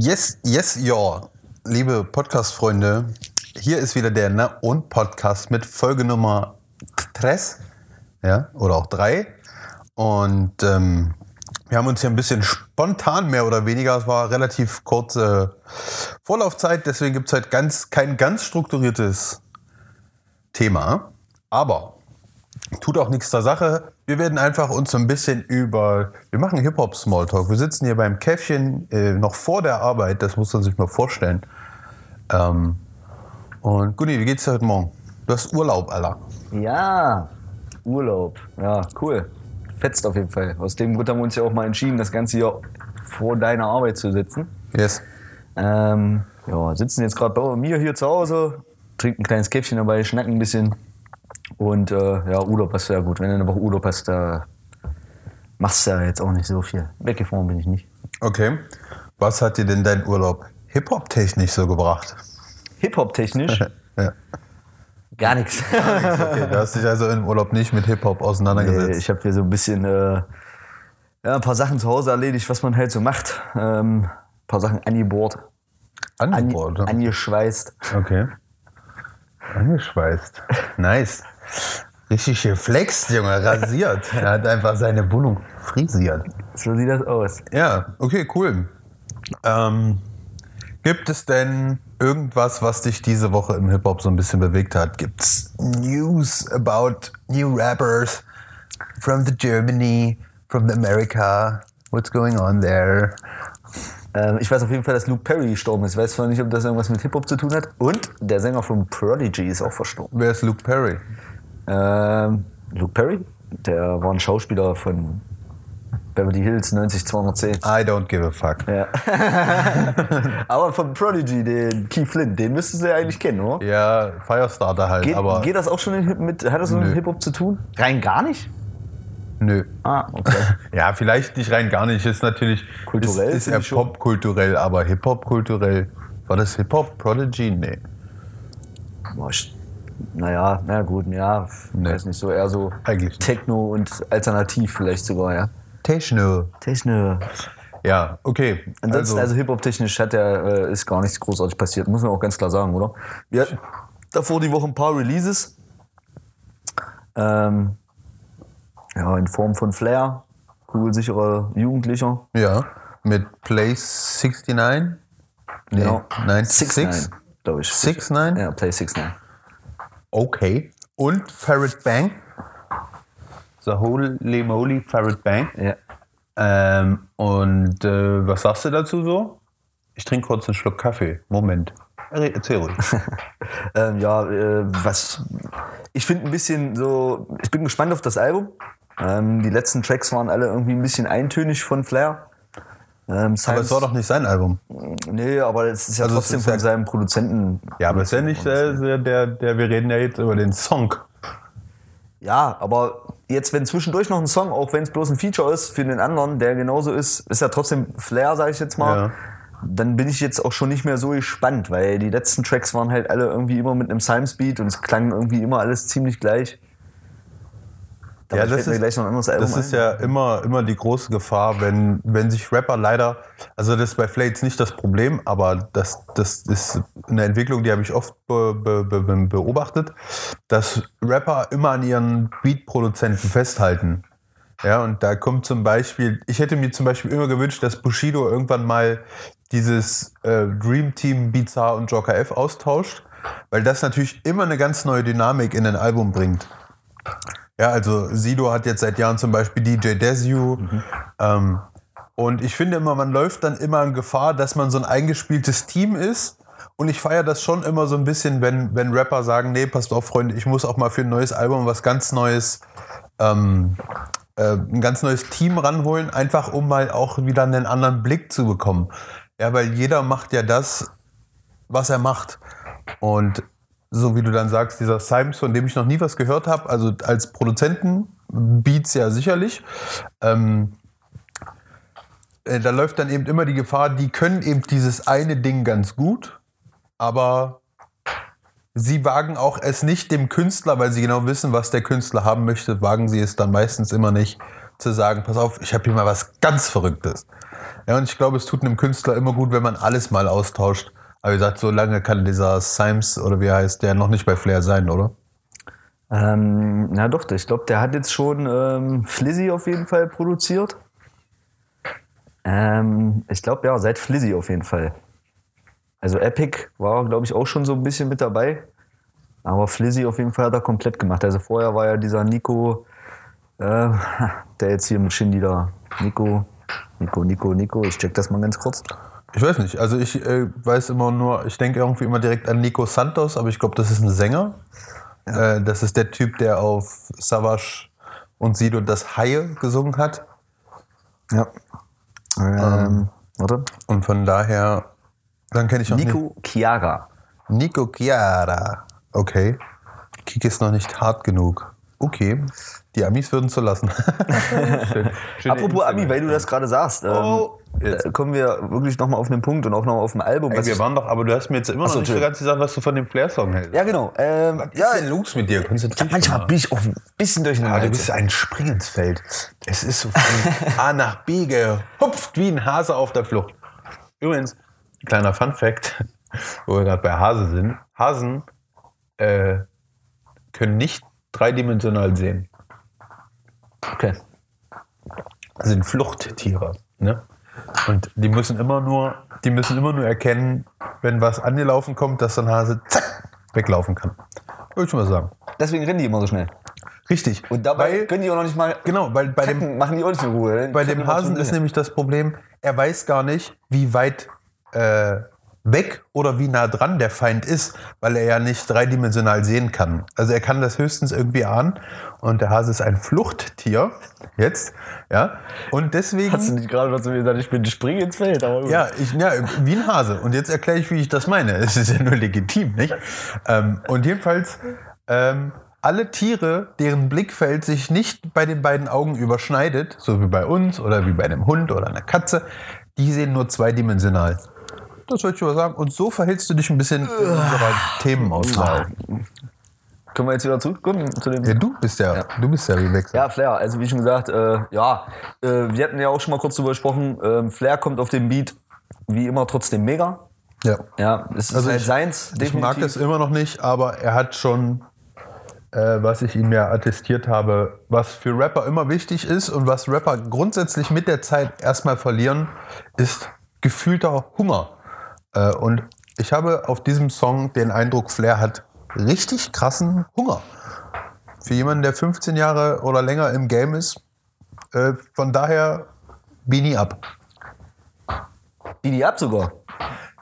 Yes, yes, ja. Liebe Podcast-Freunde, hier ist wieder der Na und Podcast mit Folge Nummer 3, ja, oder auch 3. Und ähm, wir haben uns hier ein bisschen spontan, mehr oder weniger, es war relativ kurze Vorlaufzeit, deswegen gibt es halt ganz, kein ganz strukturiertes Thema. Aber tut auch nichts zur Sache. Wir werden einfach uns so ein bisschen über. Wir machen Hip-Hop-Smalltalk. Wir sitzen hier beim Käffchen äh, noch vor der Arbeit, das muss man sich mal vorstellen. Ähm, und Gunni, wie geht's dir heute Morgen? Du hast Urlaub, Alter. Ja, Urlaub. Ja, cool. Fetzt auf jeden Fall. Aus dem Grund haben wir uns ja auch mal entschieden, das Ganze hier vor deiner Arbeit zu sitzen. Yes. Ähm, ja, sitzen jetzt gerade bei mir hier zu Hause, trinken ein kleines Käffchen dabei, schnacken ein bisschen. Und äh, ja, Urlaub ist ja gut. Wenn du eine Woche Urlaub hast, da machst du ja jetzt auch nicht so viel. Weggefahren bin ich nicht. Okay. Was hat dir denn dein Urlaub Hip-Hop-technisch so gebracht? Hip-Hop-technisch Ja. gar nichts. Okay, du hast dich also im Urlaub nicht mit Hip-Hop Nee, auseinandergesetzt. ich habe hier so ein bisschen äh, ja, ein paar Sachen zu Hause erledigt, was man halt so macht. Ähm, ein paar Sachen angebohrt, an, Angebohrt, ne? angeschweißt. Okay. Angeschweißt. Nice. Richtig geflext, Junge, rasiert. Er hat einfach seine Wohnung frisiert. So sieht das aus. Ja, okay, cool. Ähm, gibt es denn irgendwas, was dich diese Woche im Hip-Hop so ein bisschen bewegt hat? Gibt es News about new rappers from the Germany, from the America? What's going on there? Ähm, ich weiß auf jeden Fall, dass Luke Perry gestorben ist. Ich weiß zwar nicht, ob das irgendwas mit Hip-Hop zu tun hat. Und der Sänger von Prodigy ist auch verstorben. Wer ist Luke Perry? Ähm, Luke Perry, der war ein Schauspieler von Beverly Hills 90210. I don't give a fuck. Ja. Aber von Prodigy, den Keith Flint, den müsstest du ja eigentlich kennen, oder? Ja, Firestarter halt, Geht, aber geht das auch schon mit, hat das so mit Hip-Hop zu tun? Rein gar nicht? nö. Ah, okay. Ja, vielleicht nicht rein gar nicht. Ist natürlich Kulturell ist, ist er popkulturell, aber Hip-Hop kulturell. War das Hip-Hop? Prodigy? Nee. Boah, ich- naja, na gut, ja, Nee. weiß nicht, so eher so Eigentlich. Techno und Alternativ vielleicht sogar, ja. Techno. Techno. Ja, okay. Ansonsten, also, Hip-Hop-technisch hat der, äh, ist gar nichts großartig passiert, muss man auch ganz klar sagen, oder? Wir hatten davor die Woche ein paar Releases. Ähm, ja, in Form von Flair, kugelsicherer Jugendlicher. ja, mit Play 69? Nee, Genau. 96? glaube ich. 6ix9ine? Ja, Play 69. Okay. Und Farrad Bang. The Holy Moly Farrad Bang. Ja. Ähm, und äh, was sagst du dazu so? Ich trinke kurz einen Schluck Kaffee. Moment. Er- Erzähl ruhig. Ähm, ja, äh, was. Ich finde ein bisschen so. Ich bin gespannt auf das Album. Ähm, die letzten Tracks waren alle irgendwie ein bisschen eintönig von Flair. Ähm, Aber es war doch nicht sein Album. Nee, aber es ist ja Also es trotzdem ist von ja- seinem Produzenten. Ja, aber ist ja nicht der, der, der, wir reden ja jetzt über den Song. Ja, aber jetzt, wenn zwischendurch noch ein Song, auch wenn es bloß ein Feature ist für den anderen, der genauso ist, ist ja trotzdem Flair, sage ich jetzt mal. Ja. Dann bin ich jetzt auch schon nicht mehr so gespannt, weil die letzten Tracks waren halt alle irgendwie immer mit einem Simespeed und es klang irgendwie immer alles ziemlich gleich. Dabei Ja, das ist- gleich noch ein anderes Album Das ist ein. ja immer, immer die große Gefahr, wenn, wenn sich Rapper leider, also das ist bei Flates nicht das Problem, aber das, das ist eine Entwicklung, die habe ich oft be, be, be- beobachtet, dass Rapper immer an ihren Beat-Produzenten festhalten. Ja, und da kommt zum Beispiel, ich hätte mir zum Beispiel immer gewünscht, dass Bushido irgendwann mal dieses äh, Dream Team Bizarre und Joker F austauscht, weil das natürlich immer eine ganz neue Dynamik in ein Album bringt. Ja, also Sido hat jetzt seit Jahren zum Beispiel DJ Desu. Ähm, und ich finde immer, man läuft dann immer in Gefahr, dass man so ein eingespieltes Team ist. Und ich feiere das schon immer so ein bisschen, wenn, wenn Rapper sagen, nee, passt auf, Freunde, ich muss auch mal für ein neues Album was ganz Neues, ähm, äh, ein ganz neues Team ranholen, einfach um mal auch wieder einen anderen Blick zu bekommen. Ja, weil jeder macht ja das, was er macht. Und so wie du dann sagst, dieser Simes, von dem ich noch nie was gehört habe, also als Produzenten, Beats ja sicherlich, ähm, äh, da läuft dann eben immer die Gefahr, die können eben dieses eine Ding ganz gut, aber sie wagen auch es nicht dem Künstler, weil sie genau wissen, was der Künstler haben möchte, wagen sie es dann meistens immer nicht zu sagen, pass auf, ich habe hier mal was ganz Verrücktes. Ja, und ich glaube, es tut einem Künstler immer gut, wenn man alles mal austauscht. Aber wie gesagt, so lange kann dieser Symes oder wie heißt, der noch nicht bei Flair sein, oder? Ähm, na doch, ich glaube, der hat jetzt schon ähm, Flizzy auf jeden Fall produziert. Ähm, ich glaube, ja, seit Flizzy auf jeden Fall. Also Epic war, glaube ich, auch schon so ein bisschen mit dabei. Aber Flizzy auf jeden Fall hat er komplett gemacht. Also vorher war ja dieser Nico, äh, der jetzt hier mit Shindy da. Nico, Nico, Nico, Nico. Ich check das mal ganz kurz. Ich weiß nicht. Also ich äh, weiß immer nur, ich denke irgendwie immer direkt an Nico Santos, aber ich glaube, das ist ein Sänger. Äh, das ist der Typ, der auf Savage und Sido das Haie gesungen hat. Ja. Ähm, warte. Und von daher, dann kenne ich noch Nico Chiara. nicht. Nico Chiara. Okay. Kik ist noch nicht hart genug. Okay. Die Amis würden zu lassen. Schön. Apropos Ami, weil du das gerade sagst, ähm, Oh, jetzt. äh, kommen wir wirklich nochmal auf einen Punkt und auch nochmal auf ein Album. Ey, wir waren doch, aber du hast mir jetzt immer Ach noch nicht so Entschuldigung. ganz gesagt, was du von dem Flair-Song hältst. ja, genau. Ähm, Was ja, ist denn los mit dir? Konzentrier dich manchmal mal. bin ich auch ein bisschen durcheinander. Ah, du bist ein Springensfeld. Es ist so von A nach B gehupft wie ein Hase auf der Flucht. Übrigens, kleiner Fun-Fact, wo wir gerade bei Hase sind. Hasen äh, können nicht dreidimensional sehen. okay. sind Fluchttiere. Ne? Und die müssen immer nur, die müssen immer nur erkennen, wenn was angelaufen kommt, dass ein Hase zack, weglaufen kann. Würde ich mal sagen. Deswegen rennen die immer so schnell. Richtig. Und dabei weil, können die auch noch nicht mal. genau, weil bei dem, machen die auch nicht in Ruhe. bei dem Hasen ist nämlich das Problem, er weiß gar nicht, wie weit äh, weg oder wie nah dran der Feind ist, weil er ja nicht dreidimensional sehen kann. Also er kann das höchstens irgendwie ahnen. Und der Hase ist ein Fluchttier jetzt, ja. Und deswegen. Hast du nicht gerade noch zu mir gesagt, ich bin Spring ins Feld? Aber gut. Ja, ich, ja, wie ein Hase. Und jetzt erkläre ich, wie ich das meine. Es ist ja nur legitim, nicht? Ähm, und jedenfalls, ähm, alle Tiere, deren Blickfeld sich nicht bei den beiden Augen überschneidet, so wie bei uns oder wie bei einem Hund oder einer Katze, die sehen nur zweidimensional. Das wollte ich mal sagen. Und so verhältst du dich ein bisschen in unserer Themenauswahl. Können wir jetzt wieder zurückkommen zu dem. Ja, du bist ja, du bist ja wie Wechsel. Ja, Flair, also wie schon gesagt, äh, ja, äh, wir hatten ja auch schon mal kurz drüber gesprochen, ähm, Flair kommt auf den Beat wie immer trotzdem mega. ja. Ja, es ist Also halt ich- seins, Ich mag es immer noch nicht, aber er hat schon, äh, was ich ihm ja attestiert habe, was für Rapper immer wichtig ist und was Rapper grundsätzlich mit der Zeit erstmal verlieren, ist gefühlter Hunger. Äh, und ich habe auf diesem Song den Eindruck, Flair hat richtig krassen Hunger. Für jemanden, der 15 Jahre oder länger im Game ist. Äh, von daher, Beanie ab. Beat ab sogar.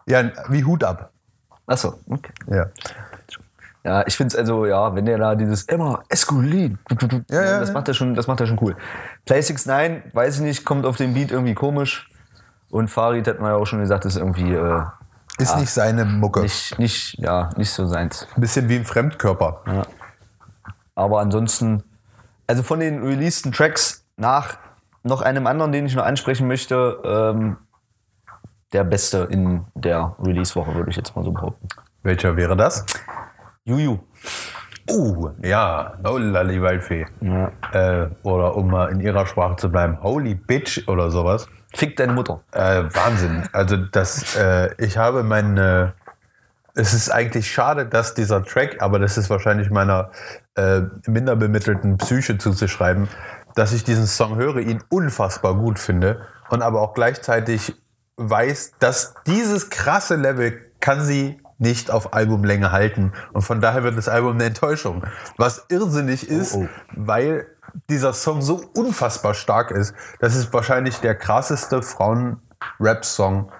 Ja, wie Hut ab. Achso, okay. Ja. Ja, ich finde es also, ja, wenn der da dieses immer Esculin, Ja, ja, das ja. macht er schon, das macht er schon cool. Play 69, weiß ich nicht, kommt auf den Beat irgendwie komisch. Und Farid hat man ja auch schon gesagt, ist irgendwie äh, Ist nicht seine Mucke. nicht, nicht, ja, nicht so seins. Ein bisschen wie ein Fremdkörper. Aber ansonsten, also von den releaseden Tracks nach noch einem anderen, den ich noch ansprechen möchte, ähm, der beste in der Release-Woche, würde ich jetzt mal so behaupten. Welcher wäre das? Juju. Uh, ja, oh lali Waldfee. Ja. Äh, oder um mal in ihrer Sprache zu bleiben, holy bitch oder sowas. Fick deine Mutter. Äh, Wahnsinn. Also das, äh, ich habe meine, es ist eigentlich schade, dass dieser Track, aber das ist wahrscheinlich meiner äh, minder bemittelten Psyche zuzuschreiben, dass ich diesen Song höre, ihn unfassbar gut finde und aber auch gleichzeitig weiß, dass dieses krasse Level kann sie nicht auf Albumlänge halten und von daher wird das Album eine Enttäuschung. Was irrsinnig ist, Oh, oh. weil dieser Song so unfassbar stark ist. Das ist wahrscheinlich der krasseste Frauen-Rap-Song,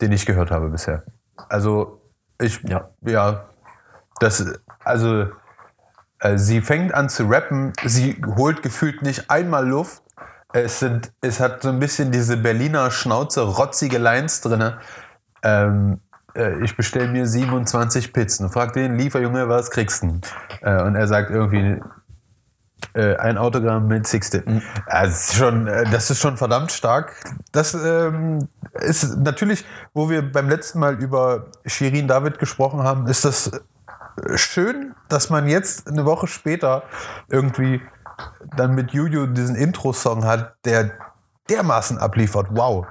den ich gehört habe bisher. Also ich, Ja. ja, das, also äh, sie fängt an zu rappen, sie holt gefühlt nicht einmal Luft. Es, sind, es hat so ein bisschen diese Berliner Schnauze, rotzige Lines drin. Ähm, äh, ich bestelle mir 27 Pizzen. Frag den Lieferjunge, was kriegst du? Äh, und er sagt irgendwie äh, ein Autogramm mit Sixte. Also das, ist schon, äh, das ist schon verdammt stark. Das ähm, ist natürlich, wo wir beim letzten Mal über Shirin David gesprochen haben, ist das äh, schön, dass man jetzt eine Woche später irgendwie dann mit Juju diesen Intro-Song hat, der dermaßen abliefert. Wow.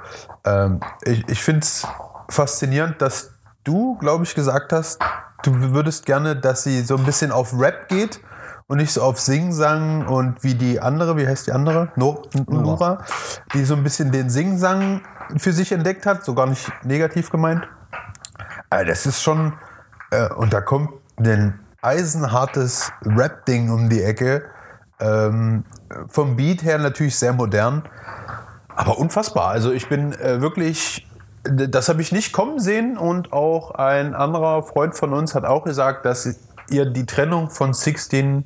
Ähm, ich ich finde es faszinierend, dass du, glaube ich, gesagt hast, du würdest gerne, dass sie so ein bisschen auf Rap geht und nicht so auf Singsang und wie die andere, wie heißt die andere? No, Nora, die so ein bisschen den Singsang für sich entdeckt hat, so gar nicht negativ gemeint. Äh, das ist schon, äh, und da kommt ein eisenhartes Rap-Ding um die Ecke. Ähm, vom Beat her natürlich sehr modern, aber unfassbar. Also ich bin äh, wirklich, das habe ich nicht kommen sehen und auch ein anderer Freund von uns hat auch gesagt, dass ihr die Trennung von 16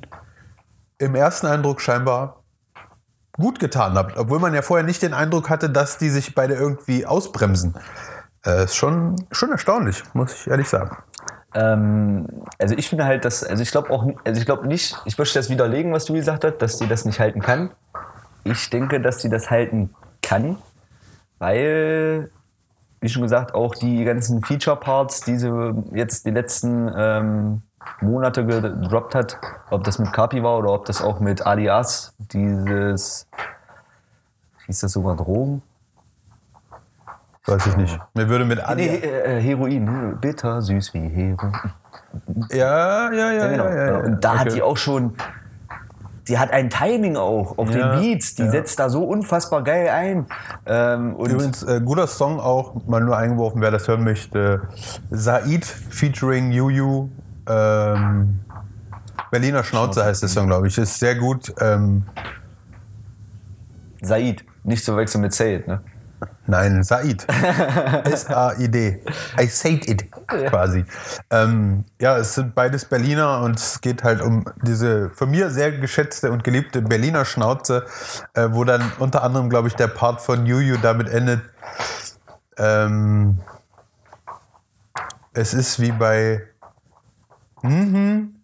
im ersten Eindruck scheinbar gut getan habt, obwohl man ja vorher nicht den Eindruck hatte, dass die sich beide irgendwie ausbremsen. Äh, ist schon, schon erstaunlich, muss ich ehrlich sagen. Ähm, also ich finde halt, dass, also ich glaube auch, also ich glaube nicht, ich möchte das widerlegen, was du gesagt hast, dass die das nicht halten kann. Ich denke, dass sie das halten kann, weil, wie schon gesagt, auch die ganzen Feature-Parts, die sie jetzt die letzten ähm, Monate gedroppt hat, ob das mit Kapi war oder ob das auch mit Alias, dieses, hieß das sogar Drogen? Weiß ich nicht. Mir würde mit Nee, Ali. äh, Heroin, bitter süß wie Heroin. Ja, ja, ja, Ja, genau. ja, ja, ja. Und da hat Okay. die auch schon, die hat ein Timing auch auf Ja, den Beats, die ja. setzt da so unfassbar geil ein. Ähm, Übrigens, äh, guter Song auch, mal nur eingeworfen, wer das hören möchte. Said featuring Juju. Ähm, Berliner Schnauze heißt der Song, glaube ich. Ist sehr gut. Ähm, Said, nicht zu verwechseln mit Said, ne? nein, Said. S-A-I-D. I said it, quasi. Ähm, ja, es sind beides Berliner und es geht halt um diese von mir sehr geschätzte und geliebte Berliner Schnauze, äh, wo dann unter anderem, glaube ich, der Part von Juju damit endet. Ähm, es ist wie bei Mhm.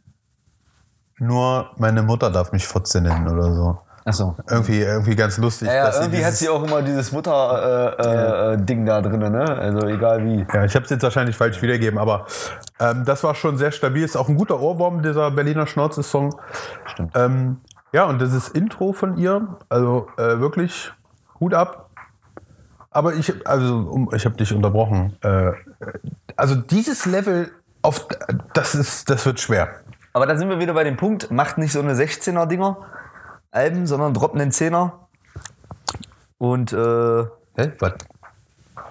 Nur meine Mutter darf mich Fotze nennen oder so. Achso. Irgendwie, irgendwie ganz lustig. Ja, ja dass sie irgendwie hat sie auch immer dieses Mutter-Ding äh, äh, Ding da drin, ne? Also egal wie. Ja, ich habe es jetzt wahrscheinlich falsch wiedergeben, aber ähm, das war schon sehr stabil. Ist auch ein guter Ohrwurm, dieser Berliner Schnauze-Song. Stimmt. Ähm, ja, und das ist Intro von ihr, also äh, wirklich Hut ab. Aber ich, also, um, ich habe dich unterbrochen. Äh, also dieses Level, auf, das, ist, das wird schwer. Aber da sind wir wieder bei dem Punkt, macht nicht so eine 16er-Dinger, Alben, sondern droppt einen 10er. Und äh, Hä? Was?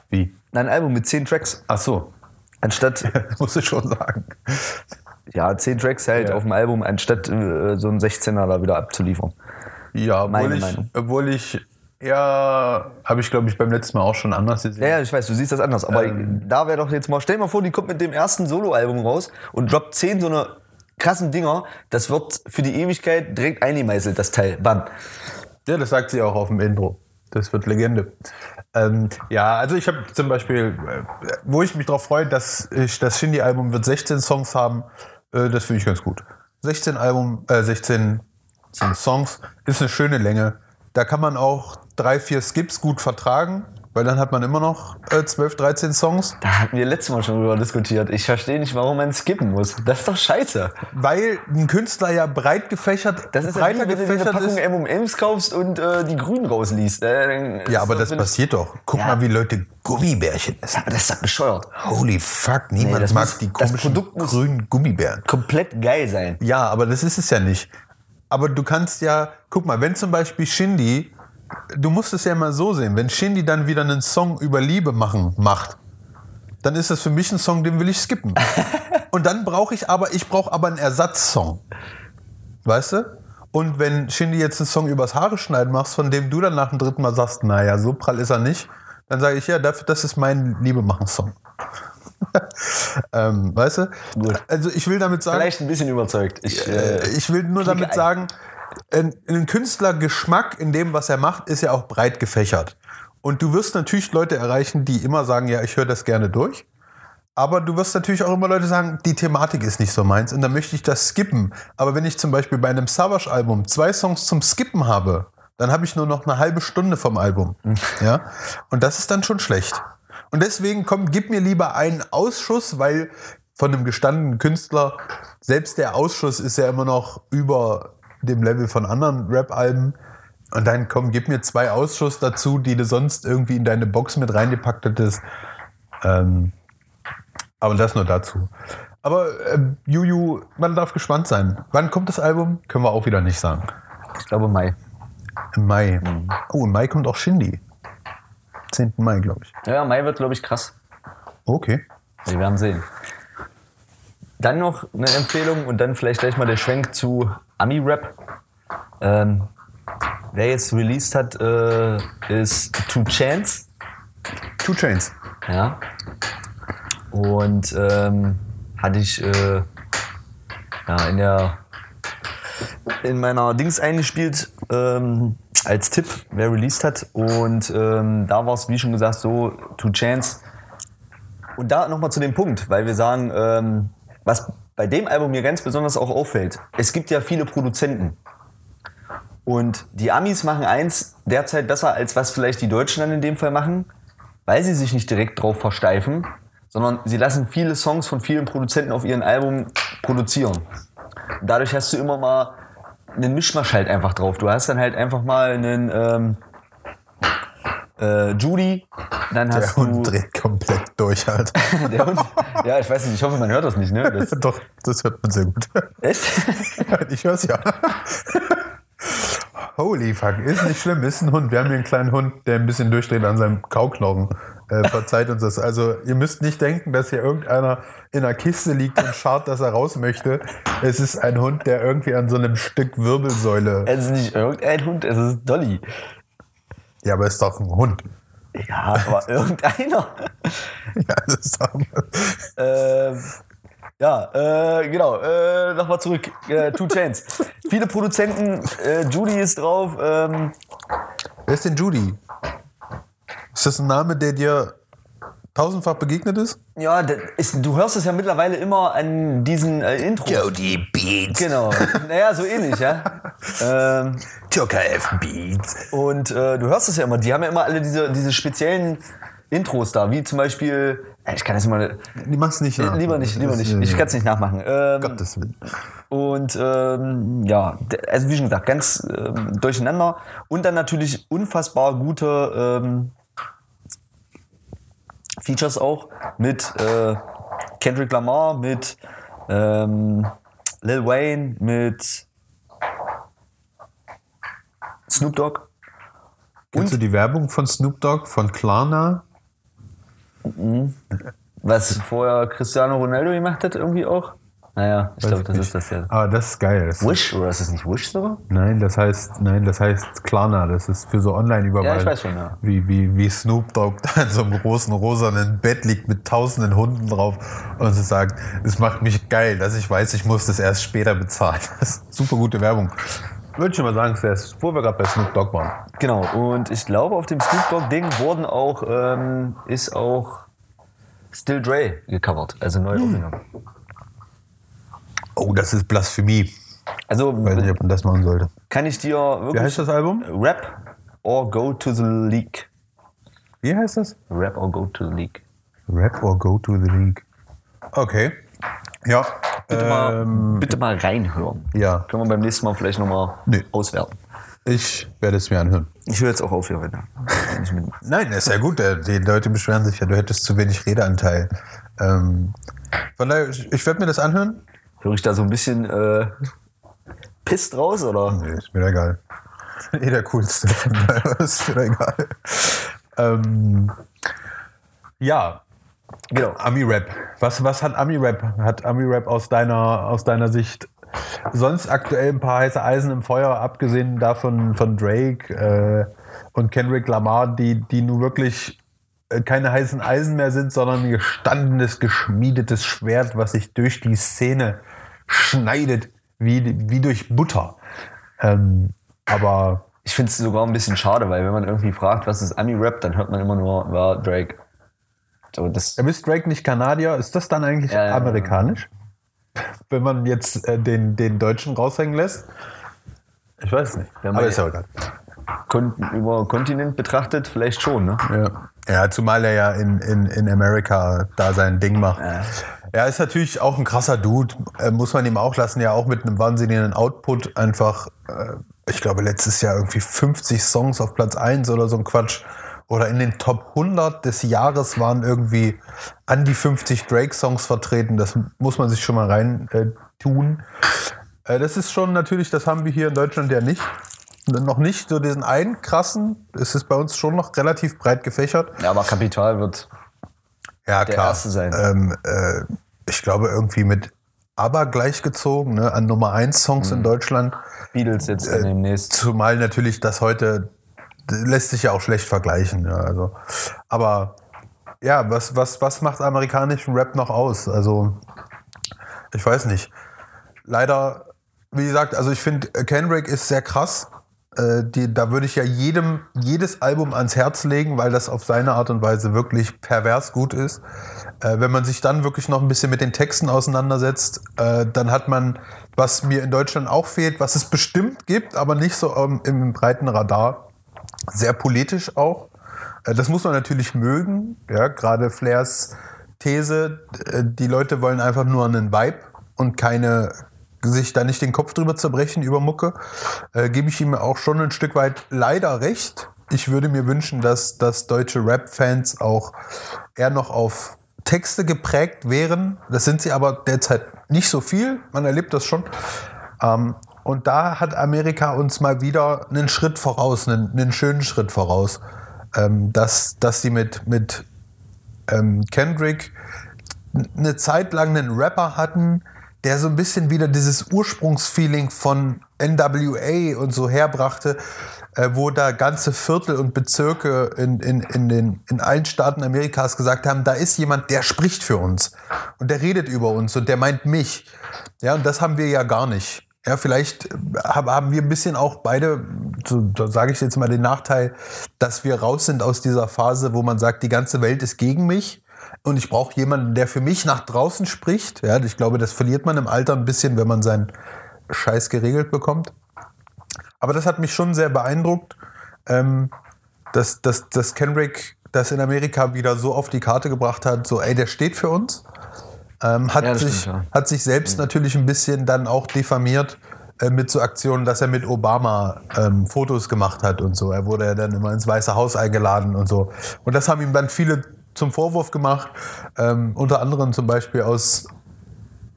Wie? ein Album mit 10 Tracks. Ach so, Anstatt, das musst du schon sagen. ja, 10 Tracks halt Ja. auf dem Album, anstatt äh, so einen 16er da wieder abzuliefern. Ja, obwohl Meine ich, Meinung. obwohl ich ja, habe ich glaube ich beim letzten Mal auch schon anders gesehen. Ja, ja, ich weiß, du siehst das anders. Aber Ähm. da wäre doch jetzt mal, stell dir mal vor, die kommt mit dem ersten Soloalbum raus und droppt 10 so eine krassen Dinger. Das wird für die Ewigkeit direkt eingemeißelt, das Teil. Bam. Ja, das sagt sie auch auf dem Intro. Das wird Legende. Ähm, ja, also ich habe zum Beispiel, äh, wo ich mich darauf freue, dass ich das Shindy-Album wird 16 Songs haben, äh, das finde ich ganz gut. 16 Album, äh, 16 Songs ist eine schöne Länge. Da kann man auch drei, vier Skips gut vertragen, weil dann hat man immer noch äh, 12, 13 Songs. Da hatten wir letztes Mal schon drüber diskutiert. Ich verstehe nicht, warum man skippen muss. Das ist doch scheiße. Weil ein Künstler ja breit gefächert, Das ist ja breiter wie, wenn du dir eine gefächert Packung. M&M's kaufst und äh, die Grünen rausliest. Äh, Ja, aber das passiert doch. Guck Ja. mal, wie Leute Gummibärchen essen. Das ist doch bescheuert. Holy fuck, niemand das mag muss- die komischen grünen Gummibären. Komplett geil sein. Ja, aber das ist es ja nicht. Aber du kannst ja, guck mal, wenn zum Beispiel Shindy, du musst es ja mal so sehen, wenn Shindy dann wieder einen Song über Liebe machen macht, dann ist das für mich ein Song, den will ich skippen. Und dann brauche ich aber, ich brauche aber einen Ersatzsong. Weißt du? Und wenn Shindy jetzt einen Song übers Haare schneiden machst, von dem du dann nach dem dritten Mal sagst, naja, so prall ist er nicht, dann sage ich, ja, dafür, das ist mein Liebe-Machen-Song. ähm, weißt du? Gut. Also ich will damit sagen, Vielleicht ein bisschen überzeugt. Ich, äh, äh, ich will nur damit ein. sagen, ein, ein Künstlergeschmack in dem, was er macht, ist ja auch breit gefächert. Und du wirst natürlich Leute erreichen, die immer sagen, ja, ich höre das gerne durch. Aber du wirst natürlich auch immer Leute sagen, die Thematik ist nicht so meins und dann möchte ich das skippen. Aber wenn ich zum Beispiel bei einem Savage-Album zwei Songs zum Skippen habe, dann habe ich nur noch eine halbe Stunde vom Album. ja? Und das ist dann schon schlecht. Und deswegen komm, gib mir lieber einen Ausschuss, weil von einem gestandenen Künstler, selbst der Ausschuss ist ja immer noch über dem Level von anderen Rap-Alben. Und dann komm, gib mir zwei Ausschuss dazu, die du sonst irgendwie in deine Box mit reingepackt hättest. Ähm, aber das nur dazu. Aber äh, Juju, man darf gespannt sein. Wann kommt das Album? Können wir auch wieder nicht sagen. Ich glaube Mai. Im Mai. Oh, im Mai kommt auch Shindy. 10. Mai, glaube ich. Ja, Mai wird, glaube ich, krass. Okay. Wir werden sehen. Dann noch eine Empfehlung und dann vielleicht gleich mal der Schwenk zu Ami-Rap. Ähm, wer jetzt released hat, äh, ist Two Chance. Two Chains. Ja. Und ähm, hatte ich äh, ja, in der in meiner Dings eingespielt ähm, als Tipp, wer released hat. Und ähm, da war es, wie schon gesagt, so Two Chance. Und da nochmal zu dem Punkt, weil wir sagen, ähm, was bei dem Album mir ganz besonders auch auffällt, es gibt ja viele Produzenten. Und die Amis machen eins derzeit besser, als was vielleicht die Deutschen dann in dem Fall machen, weil sie sich nicht direkt drauf versteifen, sondern sie lassen viele Songs von vielen Produzenten auf ihren Album produzieren. Und dadurch hast du immer mal einen Mischmasch halt einfach drauf. Du hast dann halt einfach mal einen ähm, äh, Judy, dann Der hast Hund du dreht komplett durch halt. der Hund. Ja, ich weiß nicht, ich hoffe, man hört das nicht, ne? Das, Doch, das hört man sehr gut. echt? Ich hör's ja. Holy fuck, ist nicht schlimm, ist ein Hund. Wir haben hier einen kleinen Hund, der ein bisschen durchdreht an seinem Kauknochen. Äh, verzeiht uns das. Also, ihr müsst nicht denken, dass hier irgendeiner in einer Kiste liegt und schaut, dass er raus möchte. Es ist ein Hund, der irgendwie an so einem Stück Wirbelsäule. Es ist nicht irgendein Hund, es ist Dolly. Ja, aber es ist doch ein Hund. Ja, aber irgendeiner. Ja, das ist doch. Ähm, ja, äh, genau. Äh, Nochmal zurück. Äh, Two Chains. Viele Produzenten. Äh, Judy ist drauf. Ähm, Wer ist denn Judy? Ist das ein Name, der dir tausendfach begegnet ist? ja, ist, du hörst es ja mittlerweile immer an diesen äh, Intros. Jody Beats. Genau. Naja, so ähnlich, ja. ähm, Joker F Beats. und äh, du hörst es ja immer. Die haben ja immer alle diese, diese speziellen Intros da, wie zum Beispiel. äh, Ich kann das mal. Die machst nicht nach. Lieber nicht, lieber nicht. ist, Ich äh, kann es nicht nachmachen. Ähm, Gottes Willen. Und ähm, ja, also wie schon gesagt, ganz ähm, durcheinander. Und dann natürlich unfassbar gute ähm, Features auch mit äh, Kendrick Lamar, mit ähm, Lil Wayne, mit Snoop Dogg. Kennst du die Werbung von Snoop Dogg, von Klarna? Was vorher Cristiano Ronaldo gemacht hat, irgendwie auch. Naja, ich glaube, das ist das ja. Ah, das ist geil. Das Wish, oder ist das nicht Wish sogar? Nein, das heißt, nein, das heißt Klarna. Das ist für so Online-Überwahl. Ja, ich weiß schon, ja. Wie, wie, wie Snoop Dogg da in so einem großen rosanen Bett liegt mit tausenden Hunden drauf und sie sagt, es macht mich geil, dass ich weiß, ich muss das erst später bezahlen. Das ist super gute Werbung. Würde ich mal sagen, es wo wir gerade bei Snoop Dogg waren. Genau, und ich glaube, auf dem Snoop Dogg-Ding wurden auch, ähm, ist auch Still Dre gecovert, also neu aufgenommen. Oh, das ist Blasphemie. Also Ich weiß nicht, ob man das machen sollte. kann ich dir Wie wirklich heißt das Album? Rap or Go to the League. Wie heißt das? Rap or Go to the League. Rap or Go to the League. Okay. Ja. Bitte, mal, ähm, bitte mal reinhören. ja. Können wir beim nächsten Mal vielleicht nochmal Nee. auswerten. Ich werde es mir anhören. Ich höre jetzt auch auf hier, mit- Nein, ist ja gut. der- Die Leute beschweren sich ja, du hättest zu wenig Redeanteil. Ähm, von daher, ich, ich werde mir das anhören. Höre ich da so ein bisschen äh, pisst raus, oder? Nee, ist mir egal. Eh der coolste. Ist mir egal. Ähm, ja, Genau. Ami-Rap. Was, was hat Ami-Rap? Hat Ami-Rap aus deiner, aus deiner Sicht sonst aktuell ein paar heiße Eisen im Feuer, abgesehen davon von Drake äh, und Kendrick Lamar, die, die nun wirklich keine heißen Eisen mehr sind, sondern ein gestandenes, geschmiedetes Schwert, was sich durch die Szene schneidet, wie, wie durch Butter. Ähm, aber Ich finde es sogar ein bisschen schade, weil wenn man irgendwie fragt, was ist Ami-Rap, dann hört man immer nur, ja, Drake. So, das, Ja, Ist Drake nicht Kanadier? Ist das dann eigentlich Ja, ja, amerikanisch? Wenn man jetzt äh, den, den Deutschen raushängen lässt? Ich weiß nicht. Aber ist ja egal. kon über Kontinent betrachtet vielleicht schon, ne? Ja. Ja, zumal er ja in, in, in Amerika da sein Ding macht. Ja. Er ist natürlich auch ein krasser Dude, äh, muss man ihm auch lassen, ja auch mit einem wahnsinnigen Output einfach äh, ich glaube, letztes Jahr irgendwie 50 Songs auf Platz 1 oder so ein Quatsch. Oder in den Top 100 des Jahres waren irgendwie an die 50 Drake-Songs vertreten. Das muss man sich schon mal rein äh, tun. Äh, das ist schon natürlich, das haben wir hier in Deutschland ja nicht. Noch nicht so diesen einen krassen. Es ist bei uns schon noch relativ breit gefächert. Ja, aber Kapital wird Ja, der klar. Erste sein. Ähm, äh, ich glaube, irgendwie mit Aber gleichgezogen, ne, an Nummer 1 Songs Mhm. in Deutschland. Beatles jetzt Äh, demnächst. Zumal natürlich das heute lässt sich ja auch schlecht vergleichen. Ja, also, aber ja, was, was, was macht amerikanischen Rap noch aus? Also, ich weiß nicht. Leider, wie gesagt, also ich finde, Kendrick ist sehr krass. Äh, die, da würde ich ja jedem jedes Album ans Herz legen, weil das auf seine Art und Weise wirklich pervers gut ist. Äh, wenn man sich dann wirklich noch ein bisschen mit den Texten auseinandersetzt, äh, dann hat man, was mir in Deutschland auch fehlt, was es bestimmt gibt, aber nicht so ähm, im breiten Radar, sehr politisch auch. Äh, das muss man natürlich mögen. Ja, gerade Flairs These, äh, die Leute wollen einfach nur einen Vibe und keine sich da nicht den Kopf drüber zerbrechen über Mucke, äh, gebe ich ihm auch schon ein Stück weit leider recht. Ich würde mir wünschen, dass, dass deutsche Rap-Fans auch eher noch auf Texte geprägt wären. Das sind sie aber derzeit nicht so viel. Man erlebt das schon. Ähm, und da hat Amerika uns mal wieder einen Schritt voraus, einen, einen schönen Schritt voraus, ähm, dass, dass sie mit, mit ähm, Kendrick eine Zeit lang einen Rapper hatten, der so ein bisschen wieder dieses Ursprungsfeeling von NWA und so herbrachte, äh, wo da ganze Viertel und Bezirke in, in, in, den, in allen Staaten Amerikas gesagt haben, da ist jemand, der spricht für uns und der redet über uns und der meint mich. Ja, und das haben wir ja gar nicht. Ja, vielleicht äh, hab- haben wir ein bisschen auch beide, so, da sage ich jetzt mal den Nachteil, dass wir raus sind aus dieser Phase, wo man sagt, die ganze Welt ist gegen mich und ich brauche jemanden, der für mich nach draußen spricht. Ja, ich glaube, das verliert man im Alter ein bisschen, wenn man seinen Scheiß geregelt bekommt. Aber das hat mich schon sehr beeindruckt, ähm, dass, dass, dass Kendrick das in Amerika wieder so auf die Karte gebracht hat, so, ey, der steht für uns. Ähm, hat, Ja, sich, stimmt, ja. hat sich selbst natürlich ein bisschen dann auch diffamiert äh, mit so Aktionen, dass er mit Obama ähm, Fotos gemacht hat und so. Er wurde ja dann immer ins Weiße Haus eingeladen und so. Und das haben ihm dann viele zum Vorwurf gemacht. Ähm, unter anderem zum Beispiel aus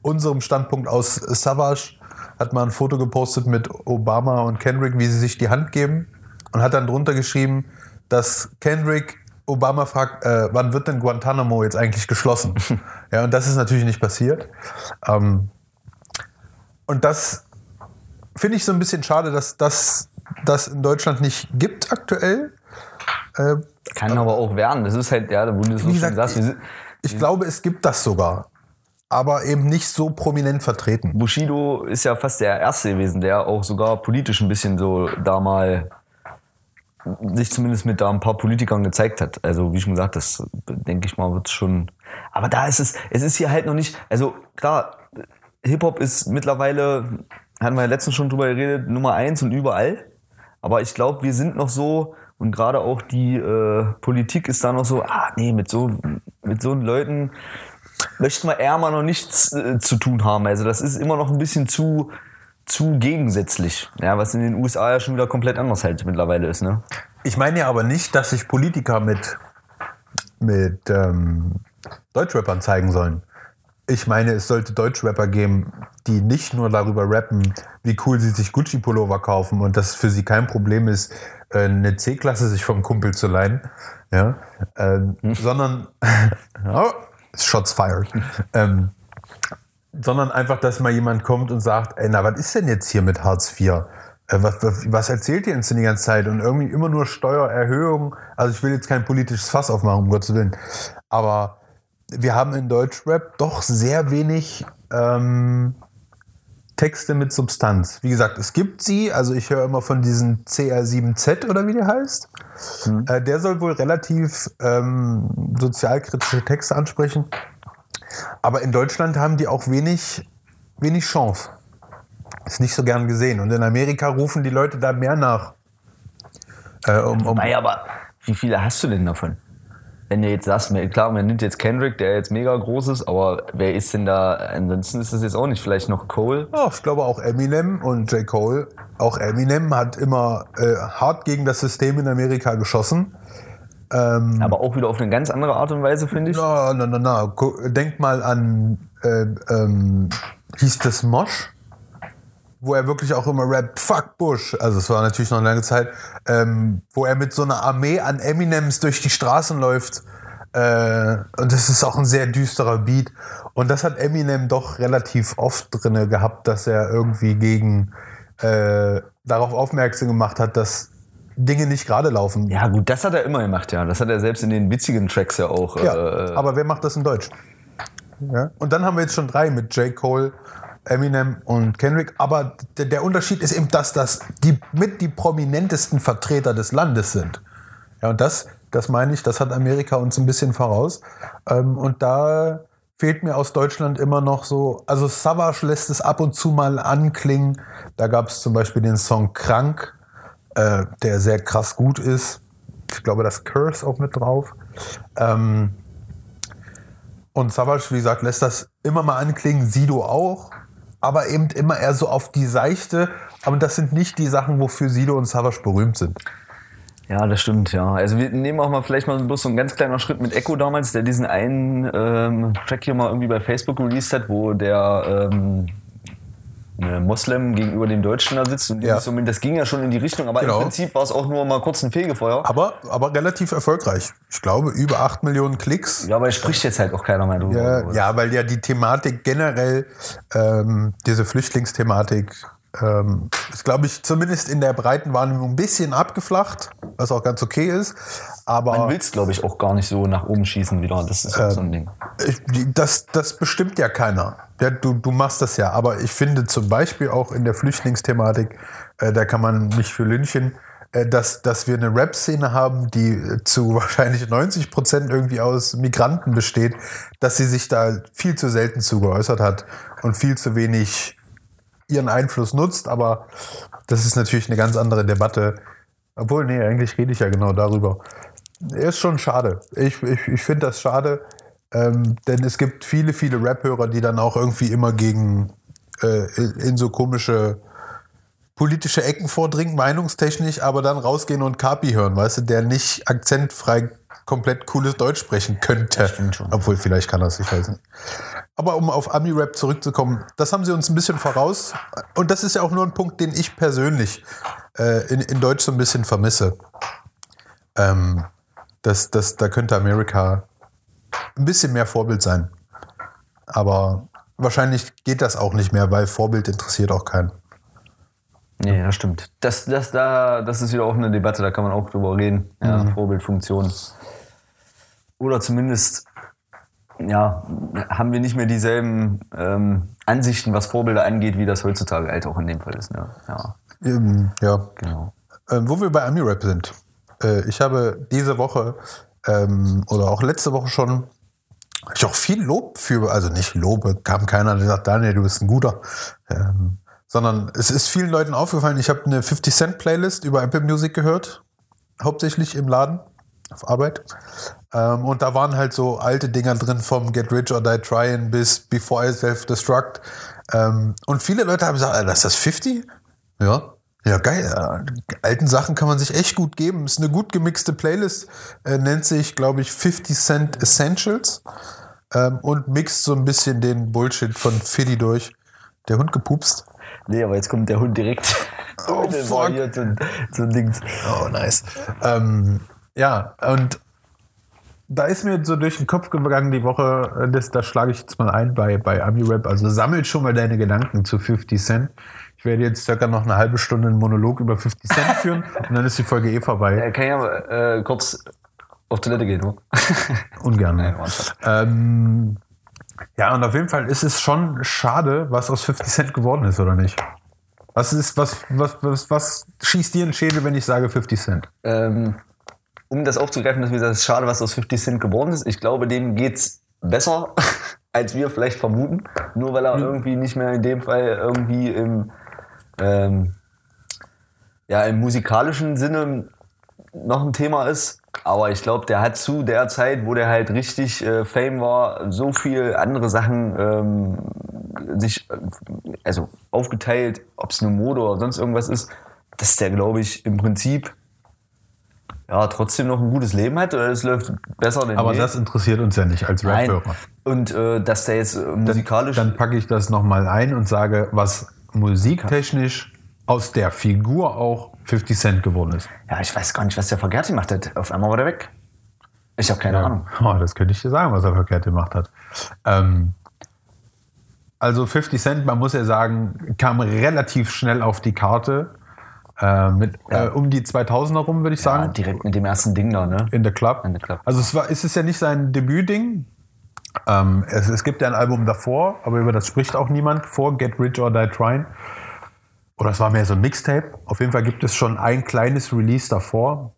unserem Standpunkt aus Savage hat mal ein Foto gepostet mit Obama und Kendrick, wie sie sich die Hand geben und hat dann drunter geschrieben, dass Kendrick Obama fragt, äh, wann wird denn Guantanamo jetzt eigentlich geschlossen? ja, und das ist natürlich nicht passiert. Ähm, und das finde ich so ein bisschen schade, dass das das in Deutschland nicht gibt aktuell. Äh, Kann aber auch werden. Das ist halt, ja, wo du so gesagt, sagst, sind, ich glaube, es gibt das sogar, aber eben nicht so prominent vertreten. Bushido ist ja fast der Erste gewesen, der auch sogar politisch ein bisschen so da mal sich zumindest mit da ein paar Politikern gezeigt hat. Also wie schon gesagt, das denke ich mal wird schon. Aber da ist es, es ist hier halt noch nicht. Also klar, Hip Hop ist mittlerweile, hatten wir ja letztens schon drüber geredet, Nummer eins und überall. Aber ich glaube, wir sind noch so und gerade auch die äh, Politik ist da noch so. Ah nee, mit so mit so Leuten möchten wir eher mal noch nichts äh, zu tun haben. Also das ist immer noch ein bisschen zu, zu gegensätzlich. Ja, was in den USA ja schon wieder komplett anders halt mittlerweile ist, ne? Ich meine ja aber nicht, dass sich Politiker mit, mit ähm, Deutschrappern zeigen sollen. Ich meine, es sollte Deutschrapper geben, die nicht nur darüber rappen, wie cool sie sich Gucci-Pullover kaufen und dass es für sie kein Problem ist, eine C-Klasse sich vom Kumpel zu leihen, ja, ähm, sondern oh, Shots fired. ähm, sondern einfach, dass mal jemand kommt und sagt, ey, na, was ist denn jetzt hier mit Hartz IV? Äh, Was, was, was erzählt ihr uns denn die ganze Zeit? Und irgendwie immer nur Steuererhöhung. Also ich will jetzt kein politisches Fass aufmachen, um Gottes Willen. Aber wir haben in Deutschrap doch sehr wenig ähm, Texte mit Substanz. Wie gesagt, es gibt sie. Also ich höre immer von diesen CR7Z oder wie der heißt. Äh, der soll wohl relativ ähm, sozialkritische Texte ansprechen. Aber in Deutschland haben die auch wenig, wenig Chance. Ist nicht so gern gesehen. Und in Amerika rufen die Leute da mehr nach. Äh, um, um, Naja, aber wie viele hast du denn davon? Wenn ihr jetzt sagst, klar, man nimmt jetzt Kendrick, der jetzt mega groß ist, aber wer ist denn da, ansonsten ist das jetzt auch nicht, vielleicht noch Cole? Ja, ich glaube auch Eminem und J. Cole. Auch Eminem hat immer äh, hart gegen das System in Amerika geschossen. Ähm, Aber auch wieder auf eine ganz andere Art und Weise, finde ich. na, na, na, na. Denk mal an, äh, ähm, hieß das Mosh? Wo er wirklich auch immer rappt, fuck Bush. Also es war natürlich noch eine lange Zeit, ähm, wo er mit so einer Armee an Eminems durch die Straßen läuft. Äh, und das ist auch ein sehr düsterer Beat. Und das hat Eminem doch relativ oft drinne gehabt, dass er irgendwie gegen äh, darauf aufmerksam gemacht hat, dass Dinge nicht gerade laufen. Ja, gut, das hat er immer gemacht, ja. Das hat er selbst in den witzigen Tracks ja auch. Ja, äh, aber wer macht das in Deutsch? Ja. Und dann haben wir jetzt schon drei mit J. Cole, Eminem und Kendrick. Aber der, Unterschied ist eben, dass das die mit die prominentesten Vertreter des Landes sind. Ja, und das, das meine ich, das hat Amerika uns ein bisschen voraus. Ähm, und da fehlt mir aus Deutschland immer noch so, also Savage lässt es ab und zu mal anklingen. Da gab es zum Beispiel den Song Krank, äh, der sehr krass gut ist. Ich glaube, das Curse auch mit drauf. Ähm, und Savage, wie gesagt, lässt das immer mal anklingen, Sido auch, aber eben immer eher so auf die Seichte. Aber das sind nicht die Sachen, wofür Sido und Savage berühmt sind. Ja, das stimmt, ja. Also wir nehmen auch mal vielleicht mal bloß so ein ganz kleiner Schritt mit Echo damals, der diesen einen ähm, Track hier mal irgendwie bei Facebook released hat, wo der ähm, Moslem gegenüber dem Deutschen da sitzt. Und Ja. das ging ja schon in die Richtung, aber Genau. im Prinzip war es auch nur mal kurz ein Fegefeuer. Aber, aber relativ erfolgreich. Ich glaube, über 8 Millionen Klicks. Ja, aber es spricht jetzt halt auch keiner mehr drüber. Ja, ja, weil ja die Thematik generell, ähm, diese Flüchtlingsthematik, ähm, ist, glaube ich, zumindest in der breiten Wahrnehmung ein bisschen abgeflacht, was auch ganz okay ist. Aber Man will es, glaube ich, auch gar nicht so nach oben schießen wieder. Das ist auch so ein Ding. Ich, das, das bestimmt ja keiner. Ja, du, du machst das ja. Aber ich finde zum Beispiel auch in der Flüchtlingsthematik, äh, da kann man nicht für lynchen, äh, dass, dass wir eine Rap-Szene haben, die äh, zu wahrscheinlich 90 Prozent irgendwie aus Migranten besteht, dass sie sich da viel zu selten zu geäußert hat und viel zu wenig ihren Einfluss nutzt. Aber das ist natürlich eine ganz andere Debatte. Obwohl, nee, eigentlich rede ich ja genau darüber. Ist schon schade. Ich, ich, ich finde das schade, ähm, denn es gibt viele, viele Rap-Hörer, die dann auch irgendwie immer gegen äh, in, so komische politische Ecken vordringen, meinungstechnisch, aber dann rausgehen und Kapi hören, weißt du, der nicht akzentfrei komplett cooles Deutsch sprechen könnte. Obwohl, vielleicht kann er es, ich weiß nicht. Aber um auf Ami-Rap zurückzukommen, das haben sie uns ein bisschen voraus. Und das ist ja auch nur ein Punkt, den ich persönlich äh, in, in Deutsch so ein bisschen vermisse. Ähm, das, das, da könnte Amerika ein bisschen mehr Vorbild sein. Aber wahrscheinlich geht das auch nicht mehr, weil Vorbild interessiert auch keinen. Nee, das stimmt. Das, das, da, das ist wieder auch eine Debatte, da kann man auch drüber reden. Ja, Vorbildfunktion. Oder zumindest ja, haben wir nicht mehr dieselben ähm, Ansichten, was Vorbilder angeht, wie das heutzutage halt auch in dem Fall ist. Ne? Ja, ja. genau. Ähm, wo wir bei Ami-Rap sind. Äh, ich habe diese Woche ähm, oder auch letzte Woche schon hab ich auch viel Lob für, also nicht Lobe, kam keiner, der sagt, Daniel, du bist ein guter. Ähm, sondern es ist vielen Leuten aufgefallen, ich habe eine 50 Cent Playlist über Apple Music gehört, hauptsächlich im Laden, auf Arbeit. Ähm, und da waren halt so alte Dinger drin vom Get Rich or Die Trying bis Before I Self-Destruct. Ähm, und viele Leute haben gesagt, Alter, ist das 50? Ja. Ja, geil. Alten Sachen kann man sich echt gut geben. Ist eine gut gemixte Playlist. Äh, nennt sich, glaube ich, 50 Cent Essentials. Ähm, und mixt so ein bisschen den Bullshit von Fiddy durch. Der Hund gepupst. Nee, aber jetzt kommt der Hund direkt. Oh, fuck. hier so, ein- so ein Dings. Oh, nice. Ähm, ja, und da ist mir so durch den Kopf gegangen die Woche, äh, das, das schlage ich jetzt mal ein bei, bei Ami-Rap. Also sammelt schon mal deine Gedanken zu 50 Cent. Ich werde jetzt circa noch eine halbe Stunde einen Monolog über 50 Cent führen und dann ist die Folge eh vorbei. Äh, kann ich aber äh, kurz auf Toilette gehen, oder? Ungern. Nein. Ähm, ja, und auf jeden Fall ist es schon schade, was aus 50 Cent geworden ist, oder nicht? Was ist, was, was, was, was schießt dir in den Schädel, wenn ich sage 50 Cent? ähm, um das aufzugreifen, dass es ist schade, was aus 50 Cent geworden ist. Ich glaube, dem geht's besser, als wir vielleicht vermuten. Nur weil er irgendwie nicht mehr in dem Fall irgendwie im, ähm, ja, im musikalischen Sinne noch ein Thema ist. Aber ich glaube, der hat zu der Zeit, wo der halt richtig äh, Fame war, so viel andere Sachen ähm, sich äh, also aufgeteilt, ob es eine Mode oder sonst irgendwas ist, dass der, glaube ich, im Prinzip ja, trotzdem noch ein gutes Leben hat oder es läuft besser denn Aber je. das interessiert uns ja nicht als. Rap-Hörer. Und äh, dass der jetzt äh, musikalisch Dann packe ich das nochmal ein und sage, was musiktechnisch aus der Figur auch 50 Cent geworden ist. Ja, ich weiß gar nicht, was der verkehrt gemacht hat. Auf einmal war der weg. Ich habe keine Ahnung. Oh, das könnte ich dir sagen, was er verkehrt gemacht hat. Ähm, also 50 Cent, man muss ja sagen, kam relativ schnell auf die Karte. Äh, mit, Ja. äh, um die 2000er rum, würde ich Ja, sagen. direkt mit dem ersten Ding da, ne? In the Club. In the Club. Also es, war, es ist ja nicht sein Debütding. Ähm, es, es gibt ja ein Album davor, aber über das spricht auch niemand vor, Get Rich or Die Trying. Oder es war mehr so ein Mixtape. Auf jeden Fall gibt es schon ein kleines Release davor.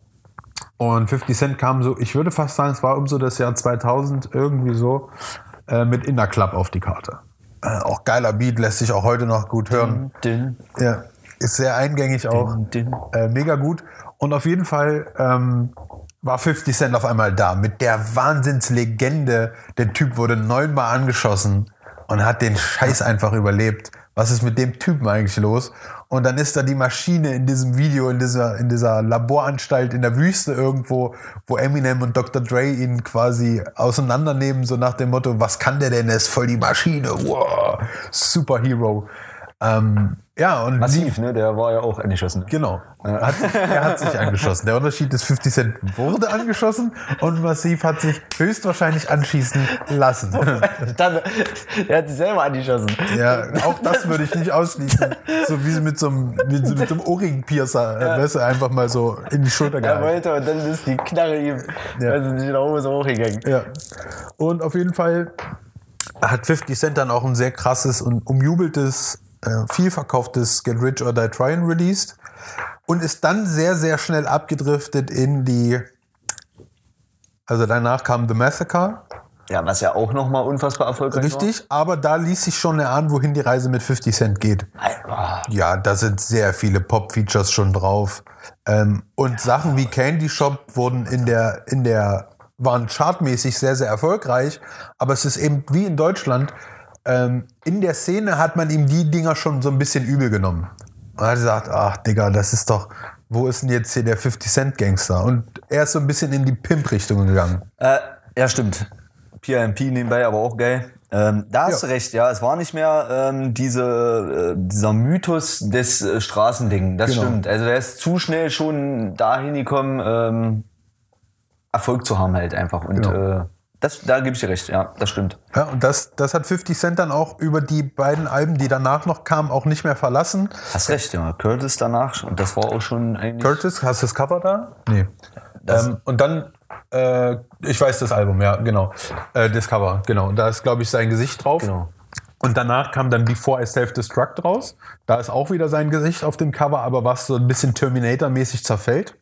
Und 50 Cent kam so, ich würde fast sagen, es war um so das Jahr 2000 irgendwie so, äh, mit Inner Club auf die Karte. Äh, auch geiler Beat, lässt sich auch heute noch gut hören. Dünn, Ja, ist sehr eingängig auch. dünn. Äh, mega gut. Und auf jeden Fall ähm, war 50 Cent auf einmal da mit der Wahnsinnslegende. Der Typ wurde neunmal angeschossen und hat den Scheiß einfach überlebt. Was ist mit dem Typen eigentlich los? Und dann ist da die Maschine in diesem Video, in dieser, in dieser Laboranstalt in der Wüste irgendwo, wo Eminem und Dr. Dre ihn quasi auseinandernehmen, so nach dem Motto, was kann der denn? Er ist voll die Maschine. Wow, Superhero. Ähm, ja, und Massiv, ne? Der war ja auch angeschossen. Genau. Er hat, sich, er hat sich angeschossen. Der Unterschied ist, 50 Cent wurde angeschossen und Massiv hat sich höchstwahrscheinlich anschießen lassen. Dann, er hat sich selber angeschossen. Ja, auch das würde ich nicht ausschließen. So wie mit so einem, mit so mit so einem Ohrring-Piercer, ja. weißt du, einfach mal so in die Schulter Er gehalten. wollte und dann ist die Knarre ihm, Ja. also nicht nach oben so hochgegangen. Ja. Und auf jeden Fall hat 50 Cent dann auch ein sehr krasses und umjubeltes, äh, viel verkauftes Get Rich or Die Trying released und ist dann sehr, sehr schnell abgedriftet in die. Also danach kam The Massacre, Ja, was ja auch nochmal unfassbar erfolgreich richtig, aber da ließ sich schon erahnen, wohin die Reise mit 50 Cent geht. war. Ja, da sind sehr viele Pop-Features schon drauf. Ähm, und Sachen wie Candy Shop wurden in der, in der, waren chartmäßig sehr, sehr erfolgreich. Aber es ist eben wie in Deutschland, ähm, in der Szene hat man ihm die Dinger schon so ein bisschen übel genommen. Und er hat gesagt, ach Digga, das ist doch, wo ist denn jetzt hier der 50 Cent Gangster? Und er ist so ein bisschen in die Pimp-Richtung gegangen. Äh, ja, stimmt. PMP nebenbei, aber auch geil. Ähm, da hast Ja. du recht, ja. Es war nicht mehr ähm, diese, äh, dieser Mythos des äh, Straßending. Das Genau. stimmt. Also er ist zu schnell schon dahin gekommen, ähm, Erfolg zu haben halt einfach. Und Genau. äh, das, da gebe ich dir recht, ja, das stimmt. Ja, und das, das hat 50 Cent dann auch über die beiden Alben, die danach noch kamen, auch nicht mehr verlassen. Hast recht, ja. Curtis danach, und das war auch schon eigentlich. Curtis, hast du das Cover da? Nee. Ähm, und dann, äh, ich weiß das Album, ja, genau. Äh, das Cover, genau. Da ist, glaube ich, sein Gesicht drauf. Genau. Und danach kam dann Before I Self-Destruct raus. Da ist auch wieder sein Gesicht auf dem Cover, aber was so ein bisschen Terminator-mäßig zerfällt.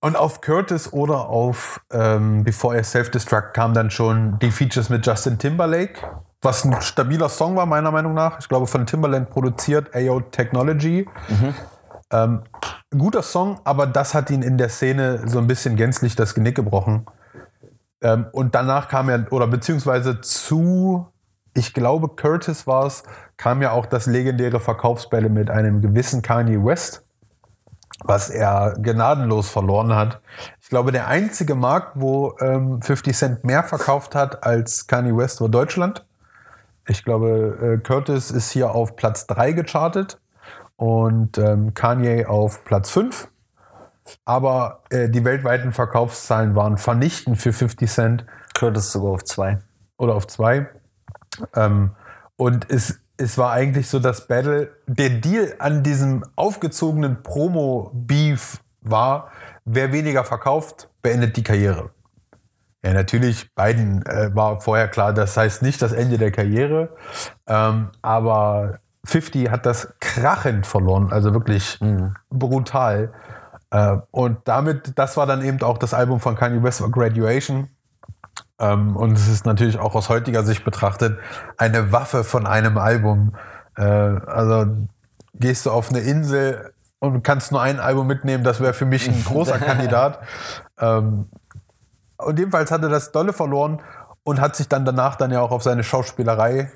Und auf Curtis oder auf ähm, Before I Self-Destruct kamen dann schon die Features mit Justin Timberlake, was ein stabiler Song war, meiner Meinung nach. Ich glaube, von Timberland produziert, AO Technology. Ähm, guter Song, aber das hat ihn in der Szene so ein bisschen gänzlich das Genick gebrochen. Ähm, und danach kam ja, oder beziehungsweise zu, ich glaube, Curtis war es, kam ja auch das legendäre Verkaufsbälle mit einem gewissen Kanye West, was er gnadenlos verloren hat. Ich glaube, der einzige Markt, wo ähm, 50 Cent mehr verkauft hat als Kanye West, war Deutschland. Ich glaube, äh, Curtis ist hier auf Platz 3 gechartet und ähm, Kanye auf Platz 5. Aber äh, die weltweiten Verkaufszahlen waren vernichtend für 50 Cent Curtis sogar auf zwei. oder auf 2. Ähm, und es, es war eigentlich so das Battle. Der Deal an diesem aufgezogenen Promo-Beef war, wer weniger verkauft, beendet die Karriere. Ja, natürlich, beiden äh, war vorher klar, das heißt nicht das Ende der Karriere. Ähm, aber 50 hat das krachend verloren, also wirklich brutal. Äh, und damit, das war dann eben auch das Album von Kanye West, Graduation. Ähm, und es ist natürlich auch aus heutiger Sicht betrachtet eine Waffe von einem Album. Äh, also gehst du auf eine Insel und kannst nur ein Album mitnehmen, das wäre für mich ein großer Kandidat. Ähm, und jedenfalls hat er das Dolle verloren und hat sich dann danach dann ja auch auf seine Schauspielerei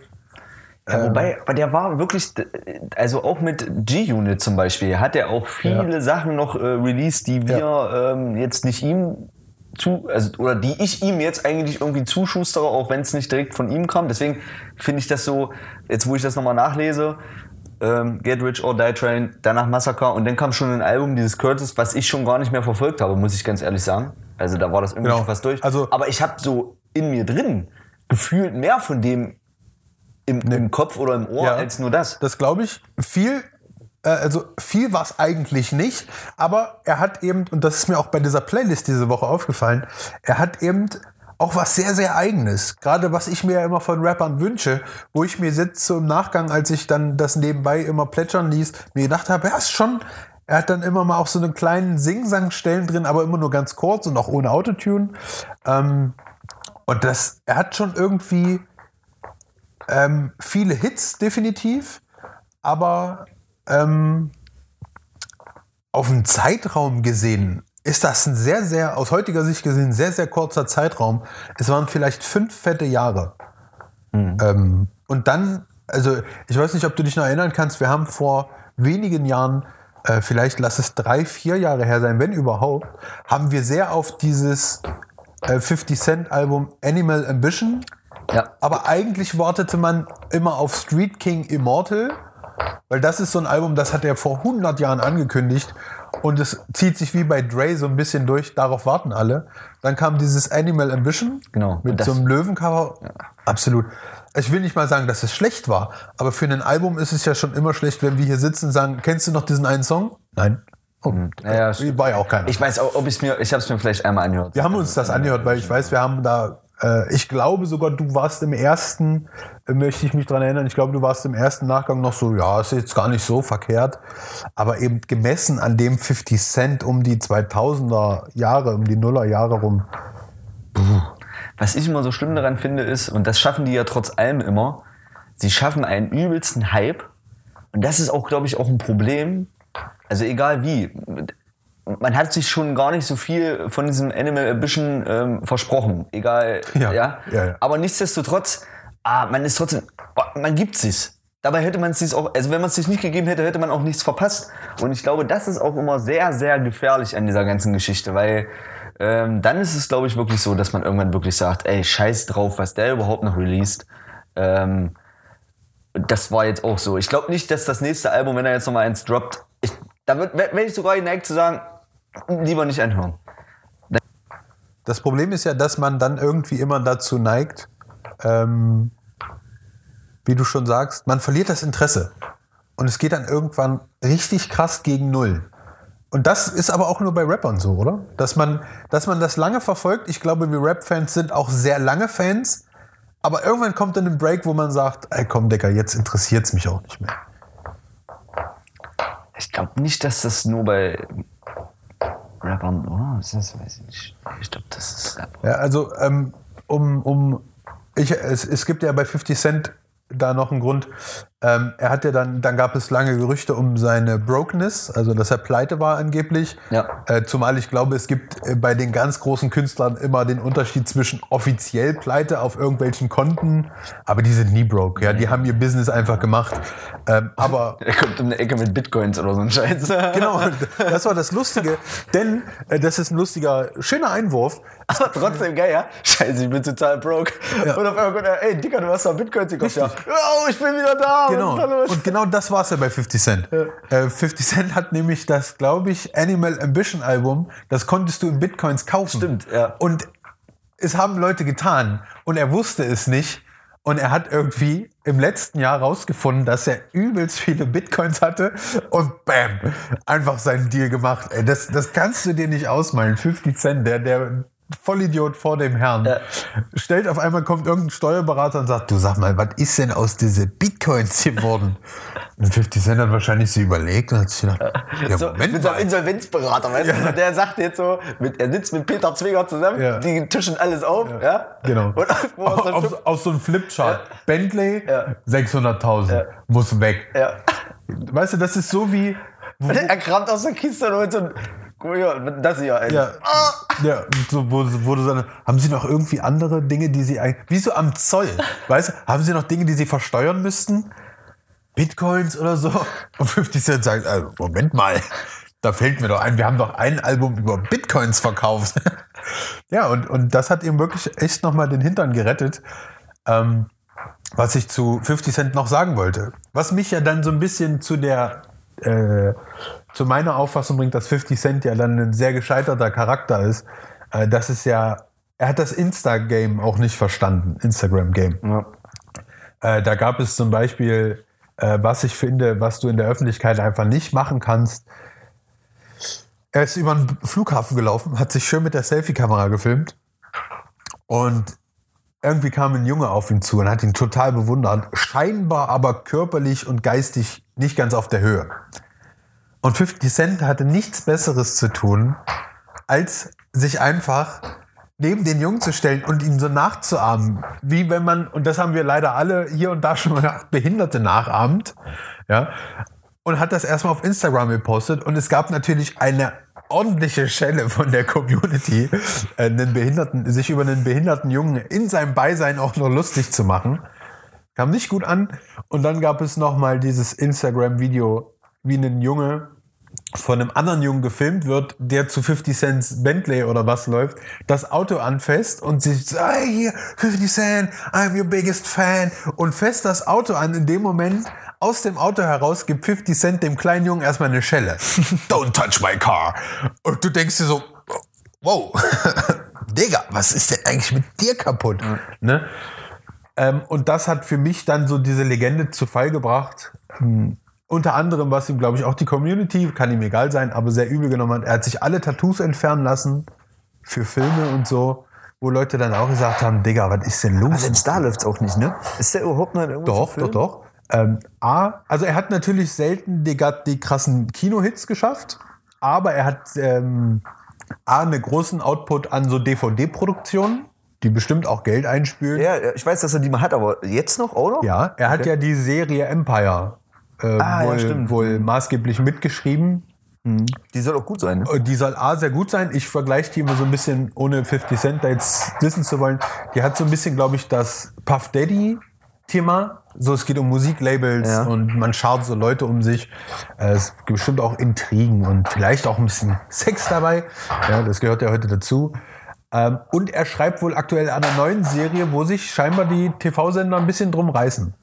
Ja, wobei, aber der war wirklich, also auch mit G-Unit zum Beispiel, hat er auch viele Ja. Sachen noch äh, released, die wir ähm, jetzt nicht ihm zu, also, oder die ich ihm jetzt eigentlich irgendwie zuschustere, auch wenn es nicht direkt von ihm kam. Deswegen finde ich das so, jetzt wo ich das nochmal nachlese, ähm, Get Rich or Die Train, danach Massacre und dann kam schon ein Album, dieses Curtis, was ich schon gar nicht mehr verfolgt habe, muss ich ganz ehrlich sagen. Also da war das irgendwie Genau. schon fast durch. Also- aber ich habe so in mir drin gefühlt mehr von dem im, im Kopf oder im Ohr Ja. als nur das. Das glaube ich. Viel, also viel war es eigentlich nicht, aber er hat eben, und das ist mir auch bei dieser Playlist diese Woche aufgefallen, er hat eben auch was sehr, sehr Eigenes. Gerade was ich mir ja immer von Rappern wünsche, wo ich mir jetzt so im Nachgang, als ich dann das nebenbei immer plätschern ließ, mir gedacht habe, er ist schon, er hat dann immer mal auch so einen kleinen Sing-Sang-Stellen drin, aber immer nur ganz kurz und auch ohne Autotune. Ähm, und das, er hat schon irgendwie ähm, viele Hits, definitiv, aber ähm, auf einen Zeitraum gesehen ist das ein sehr, sehr, aus heutiger Sicht gesehen, sehr, sehr kurzer Zeitraum. Es waren vielleicht fünf fette Jahre. Ähm, und dann, also ich weiß nicht, ob du dich noch erinnern kannst, wir haben vor wenigen Jahren, äh, vielleicht lass es drei, vier Jahre her sein, wenn überhaupt, haben wir sehr auf dieses äh, 50 Cent Album Animal Ambition Ja. aber eigentlich wartete man immer auf Street King Immortal, weil das ist so ein Album, das hat er vor 100 Jahren angekündigt und es zieht sich wie bei Dre so ein bisschen durch, darauf warten alle. Dann kam dieses Animal Ambition Genau. Mit das- so einem Löwencover. Absolut. Ich will nicht mal sagen, dass es schlecht war, aber für ein Album ist es ja schon immer schlecht, wenn wir hier sitzen und sagen, kennst du noch diesen einen Song? Nein. Oh, Naja, war ja auch keiner. Ich weiß auch, ob ich mir, ich habe es mir vielleicht einmal angehört. Wir haben uns das angehört, weil ich weiß, wir haben da, ich glaube sogar, du warst im ersten, äh, möchte ich mich dran erinnern, ich glaube, du warst im ersten Nachgang noch so, ja, ist jetzt gar nicht so verkehrt, aber eben gemessen an dem 50 Cent um die 2000er Jahre, um die Nuller Jahre rum. Was ich immer so schlimm daran finde, ist, und das schaffen die ja trotz allem immer, sie schaffen einen übelsten Hype. Und das ist auch, glaube ich, auch ein Problem. Also egal wie. Man hat sich schon gar nicht so viel von diesem Animal Ambition ähm, versprochen. Egal, Ja, ja. ja, ja. Aber nichtsdestotrotz, ah, man ist trotzdem, man gibt sich's. Dabei hätte man es sich auch, also wenn man es sich nicht gegeben hätte, hätte man auch nichts verpasst. Und ich glaube, das ist auch immer sehr, sehr gefährlich an dieser ganzen Geschichte, weil ähm, dann ist es, glaube ich, wirklich so, dass man irgendwann wirklich sagt, ey, scheiß drauf, was der überhaupt noch released. Ähm, das war jetzt auch so. Ich glaube nicht, dass das nächste Album, wenn er jetzt noch mal eins droppt, ich, da wird- wäre ich sogar geneigt zu sagen, lieber nicht anhören. Das Problem ist ja, dass man dann irgendwie immer dazu neigt, ähm, wie du schon sagst, man verliert das Interesse. Und es geht dann irgendwann richtig krass gegen Null. Und das ist aber auch nur bei Rappern so, oder? Dass man, dass man das lange verfolgt. Ich glaube, wir Rap-Fans sind auch sehr lange Fans. Aber irgendwann kommt dann ein Break, wo man sagt, ey komm, Decker, jetzt interessiert es mich auch nicht mehr. Ich glaube nicht, dass das nur bei Rappern, oder? Ist das, weiß ich nicht. Ich glaube, das ist Rapper. Ja, also ähm, um, um ich, es, es gibt ja bei 50 Cent da noch einen Grund. Ähm, er hat ja dann, dann gab es lange Gerüchte um seine Brokenness, also dass er pleite war angeblich. Ja. Äh, zumal ich glaube, es gibt äh, bei den ganz großen Künstlern immer den Unterschied zwischen offiziell pleite auf irgendwelchen Konten, aber die sind nie broke. Ja, die haben ihr Business einfach gemacht. Ähm, aber Er kommt um eine Ecke mit Bitcoins oder so ein Scheiß. genau, das war das Lustige, denn äh, das ist ein lustiger, schöner Einwurf. Aber trotzdem geil, ja? Scheiße, ich bin total broke. Ja. Und auf einmal kommt er, ey, Dicker, du hast da Bitcoins gekauft. Ja. Oh, ich bin wieder da. Genau. Was ist da los? Und genau das war es ja bei 50 Cent. Äh, 50 Cent hat nämlich das, glaube ich, Animal Ambition Album, das konntest du in Bitcoins kaufen. Stimmt, ja. Und es haben Leute getan und er wusste es nicht. Und er hat irgendwie im letzten Jahr rausgefunden, dass er übelst viele Bitcoins hatte und bam, einfach seinen Deal gemacht. Ey, das, das kannst du dir nicht ausmalen. 50 Cent, der, der Vollidiot vor dem Herrn, Ja. stellt auf einmal, kommt irgendein Steuerberater und sagt, du sag mal, was ist denn aus diese Bitcoins geworden? Und 50 Cent hat wahrscheinlich so überlegt und hat sich gedacht, ja, So, Moment mit so einem. Insolvenzberater, weißt du? Der sagt jetzt so, mit, er sitzt mit Peter Zwinger zusammen, Ja. die tischen alles auf, ja? Genau. Und wo er so aus so einem Flipchart. Bentley, Ja. 600.000, Ja. muss weg. ja. Weißt du, das ist so wie, er kramt aus der Kiste und holt so ein. Das hier. Ey. Ja, ja so, wo, wo du so, haben Sie noch irgendwie andere Dinge, die Sie eigentlich, wie so am Zoll, weißt du, haben Sie noch Dinge, die Sie versteuern müssten? Bitcoins oder so? Und 50 Cent sagt, also, Moment mal, da fällt mir doch ein, wir haben doch ein Album über Bitcoins verkauft. ja, und, und das hat ihm wirklich echt nochmal den Hintern gerettet. Ähm, was ich zu 50 Cent noch sagen wollte. Was mich ja dann so ein bisschen zu der, äh, zu meiner Auffassung bringt, dass 50 Cent ja dann ein sehr gescheiterter Charakter ist. Äh, das ist ja, er hat das Insta-Game auch nicht verstanden, Instagram-Game. Ja. Äh, da gab es zum Beispiel, äh, was ich finde, was du in der Öffentlichkeit einfach nicht machen kannst. Er ist über den Flughafen gelaufen, hat sich schön mit der Selfie-Kamera gefilmt und irgendwie kam ein Junge auf ihn zu und hat ihn total bewundert, scheinbar aber körperlich und geistig nicht ganz auf der Höhe. Und 50 Cent hatte nichts Besseres zu tun, als sich einfach neben den Jungen zu stellen und ihn so nachzuahmen. Wie wenn man, und das haben wir leider alle hier und da schon mal gemacht, Behinderte nachahmt. Ja. Und hat das erstmal auf Instagram gepostet. Und es gab natürlich eine ordentliche Schelle von der Community, äh, einen Behinderten, sich über einen behinderten Jungen in seinem Beisein auch noch lustig zu machen. Kam nicht gut an. Und dann gab es nochmal dieses Instagram-Video, wie ein Junge von einem anderen Jungen gefilmt wird, der zu 50 Cents Bentley oder was läuft, das Auto anfasst und sich hey, hier, 50 Cent, I'm your biggest fan und fest das Auto an. In dem Moment aus dem Auto heraus gibt 50 Cent dem kleinen Jungen erstmal eine Schelle. Don't touch my car. Und du denkst dir so, wow, Digga, was ist denn eigentlich mit dir kaputt? Ne? Ähm, und das hat für mich dann so diese Legende zu Fall gebracht. Ähm, unter anderem, was ihm, glaube ich, auch die Community, kann ihm egal sein, aber sehr übel genommen hat. Er hat sich alle Tattoos entfernen lassen für Filme und so, wo Leute dann auch gesagt haben, Digga, was ist denn los? Also jetzt da läuft's auch nicht, ne? Ist der überhaupt noch in irgendwas Doch, doch, doch. Ähm, A, also er hat natürlich selten die, die krassen Kino-Hits geschafft, aber er hat ähm, A, einen großen Output an so DVD-Produktionen, die bestimmt auch Geld einspülen. Ja, ich weiß, dass er die mal hat, aber jetzt noch noch? Ja, er hat Okay. ja die Serie Empire äh, Ah, ja, wohl, stimmt. wohl maßgeblich mitgeschrieben. Die soll auch gut sein, ne? Und Die soll A sehr gut sein. Ich vergleiche die immer so ein bisschen, ohne 50 Cent da jetzt wissen zu wollen. Die hat so ein bisschen, glaube ich, das Puff Daddy-Thema. So, es geht um Musiklabels Ja. und man schaut so Leute um sich. Äh, Es gibt bestimmt auch Intrigen und vielleicht auch ein bisschen Sex dabei. Ja, das gehört ja heute dazu. Ähm, Und er schreibt wohl aktuell an einer neuen Serie, wo sich scheinbar die TV-Sender ein bisschen drum reißen.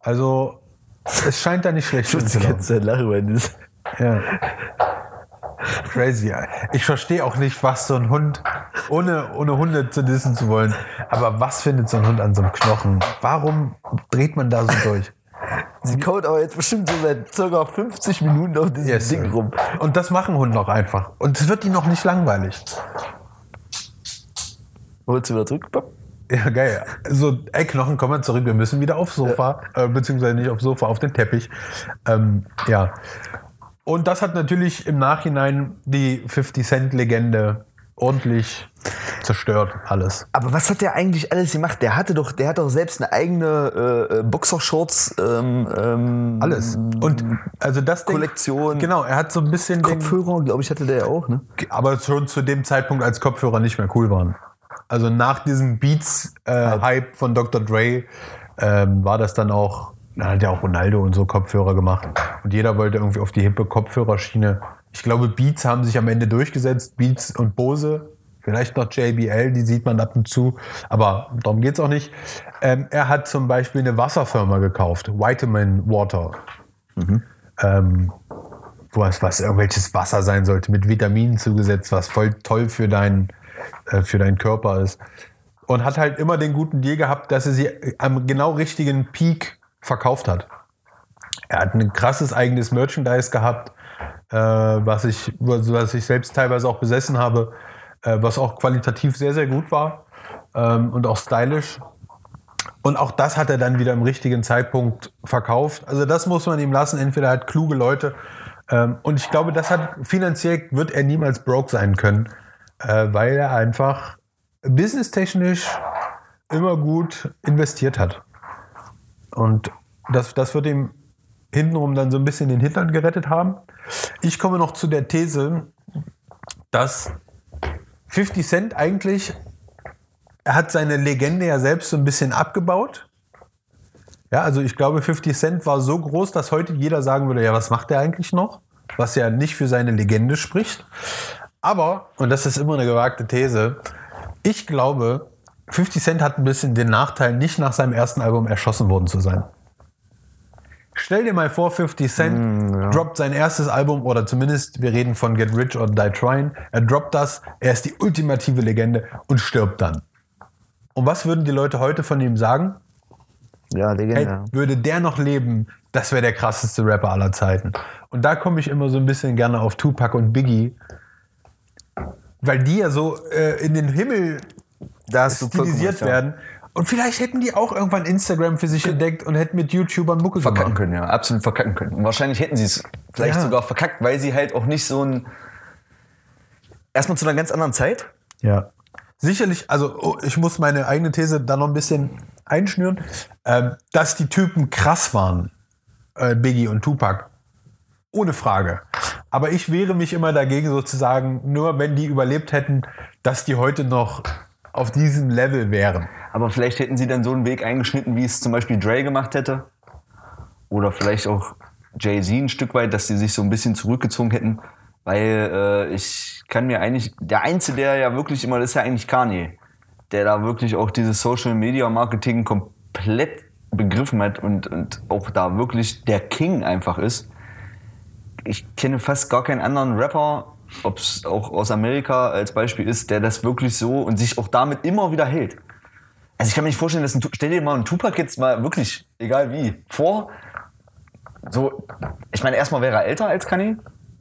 Also, es scheint da nicht schlecht zu laufen. lachen, wenn das. Ja. Crazy. Ich verstehe auch nicht, was so ein Hund, ohne, ohne Hunde zu dissen zu wollen, aber was findet so ein Hund an so einem Knochen? Warum dreht man da so durch? Sie kaut aber jetzt bestimmt so seit ca. 50 Minuten auf diesem Yes, Ding rum. Und das machen Hunde auch einfach. Und es wird ihnen noch nicht langweilig. Holst du wieder zurück? Ja, geil. So, ey, Knochen, komm mal zurück. Wir müssen wieder aufs Sofa, äh, beziehungsweise nicht aufs Sofa, auf den Teppich. Ähm, ja. Und das hat natürlich im Nachhinein die 50-Cent-Legende ordentlich zerstört, alles. Aber was hat der eigentlich alles gemacht? Der hatte doch, der hat doch selbst eine eigene äh, äh, Boxershorts, ähm, ähm, Alles. Und also das Ding- Kollektion. Genau, er hat so ein bisschen Kopfhörer, glaube ich, hatte der ja auch, ne? aber schon zu dem Zeitpunkt, als Kopfhörer nicht mehr cool waren. Also nach diesem Beats-Hype von Dr. Dre ähm, war das dann auch, da hat ja auch Ronaldo und so Kopfhörer gemacht. Und jeder wollte irgendwie auf die hippe Kopfhörerschiene. Ich glaube, Beats haben sich am Ende durchgesetzt. Beats und Bose, vielleicht noch JBL, die sieht man ab und zu. Aber darum geht's auch nicht. Ähm, er hat zum Beispiel eine Wasserfirma gekauft, Vitamin Water. Ähm, was, was irgendwelches Wasser sein sollte, mit Vitaminen zugesetzt, was voll toll für, dein, äh, für deinen Körper ist. Und hat halt immer den guten Deal gehabt, dass er sie am genau richtigen Peak verkauft hat. Er hat ein krasses eigenes Merchandise gehabt, äh, was, ich, was ich selbst teilweise auch besessen habe, äh, was auch qualitativ sehr, sehr gut war ähm, und auch stylisch. Und auch das hat er dann wieder im richtigen Zeitpunkt verkauft. Also das muss man ihm lassen. Entweder er hat kluge Leute. Ähm, und ich glaube, das hat finanziell wird er niemals broke sein können, äh, weil er einfach businesstechnisch immer gut investiert hat. Und das, das wird ihm hintenrum dann so ein bisschen den Hintern gerettet haben. Ich komme noch zu der These, dass 50 Cent eigentlich, er hat seine Legende ja selbst so ein bisschen abgebaut. Ja, also ich glaube, 50 Cent war so groß, dass heute jeder sagen würde, ja, was macht er eigentlich noch? Was ja nicht für seine Legende spricht. Aber, und das ist immer eine gewagte These, ich glaube, 50 Cent hat ein bisschen den Nachteil, nicht nach seinem ersten Album erschossen worden zu sein. Stell dir mal vor, 50 Cent Mm, droppt sein erstes Album oder zumindest, wir reden von Get Rich or Die Trying. Er droppt das, er ist die ultimative Legende und stirbt dann. Und was würden die Leute heute von ihm sagen? Ja, Hey, Legende. würde der noch leben, das wäre der krasseste Rapper aller Zeiten. Und da komme ich immer so ein bisschen gerne auf Tupac und Biggie, weil die ja so äh, in den Himmel da stilisiert werden. Und vielleicht hätten die auch irgendwann Instagram für sich entdeckt und hätten mit YouTubern Mucke Verkacken gemacht. können, ja. Absolut verkacken können. Und wahrscheinlich hätten sie es vielleicht Ja. sogar verkackt, weil sie halt auch nicht so ein. Erstmal zu einer ganz anderen Zeit. Ja. Sicherlich, also oh, ich muss meine eigene These da noch ein bisschen einschnüren, ähm, dass die Typen krass waren, äh, Biggie und Tupac. Ohne Frage. Aber ich wehre mich immer dagegen sozusagen, nur wenn die überlebt hätten, dass die heute noch auf diesem Level wären. Aber vielleicht hätten sie dann so einen Weg eingeschnitten, wie es zum Beispiel Dre gemacht hätte. Oder vielleicht auch Jay-Z ein Stück weit, dass sie sich so ein bisschen zurückgezogen hätten. Weil äh, ich kann mir eigentlich, der Einzige, der ja wirklich immer, das ist ja eigentlich Kanye, der da wirklich auch dieses Social Media Marketing komplett begriffen hat und, und auch da wirklich der King einfach ist. Ich kenne fast gar keinen anderen Rapper, ob es auch aus Amerika als Beispiel ist, der das wirklich so und sich auch damit immer wieder hält. Also ich kann mir nicht vorstellen, dass ein, stell dir mal einen Tupac jetzt mal wirklich, egal wie, vor. So, ich meine, erstmal wäre er älter als Kanye.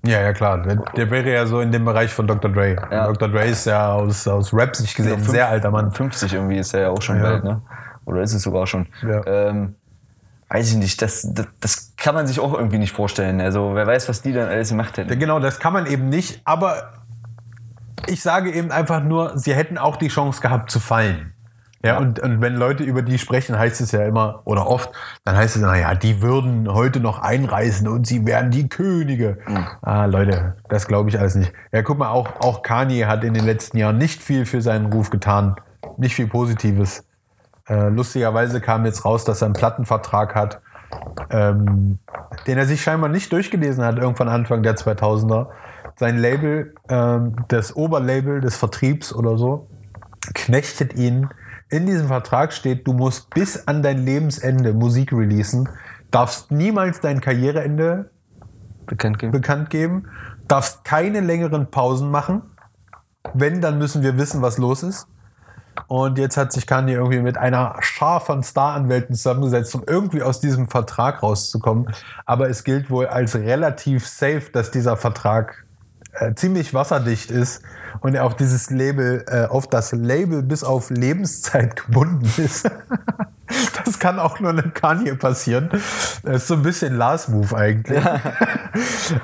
Ja, ja, klar. Der, der wäre ja so in dem Bereich von Dr. Dre. Ja. Dr. Dre ist ja aus, aus Rap-Sicht gesehen ein sehr alter Mann. 50 irgendwie ist er ja auch schon Ja. bald, ne? Oder ist es sogar schon? Ja. Ähm, weiß ich nicht, das, das, das kann man sich auch irgendwie nicht vorstellen. Also wer weiß, was die dann alles gemacht Ja, hätten. Genau, das kann man eben nicht, aber ich sage eben einfach nur, sie hätten auch die Chance gehabt zu fallen. Ja, Und, und wenn Leute über die sprechen, heißt es ja immer oder oft, dann heißt es, naja, die würden heute noch einreisen und sie wären die Könige. Ah, Leute, das glaube ich alles nicht. Ja, guck mal, auch, auch Kanye hat in den letzten Jahren nicht viel für seinen Ruf getan. Nicht viel Positives. Äh, lustigerweise kam jetzt raus, dass er einen Plattenvertrag hat, ähm, den er sich scheinbar nicht durchgelesen hat, irgendwann Anfang der 2000er. Sein Label, ähm, das Oberlabel des Vertriebs oder so, knechtet ihn. In diesem Vertrag steht, du musst bis an dein Lebensende Musik releasen, darfst niemals dein Karriereende Bekannt geben. bekannt geben, darfst keine längeren Pausen machen. Wenn, dann müssen wir wissen, was los ist. Und jetzt hat sich Kanye irgendwie mit einer Schar von Staranwälten zusammengesetzt, um irgendwie aus diesem Vertrag rauszukommen. Aber es gilt wohl als relativ safe, dass dieser Vertrag äh, ziemlich wasserdicht ist und er auf dieses Label, äh, auf das Label bis auf Lebenszeit gebunden ist. das kann auch nur einem Kanye passieren. Das ist so ein bisschen Lars-Move eigentlich.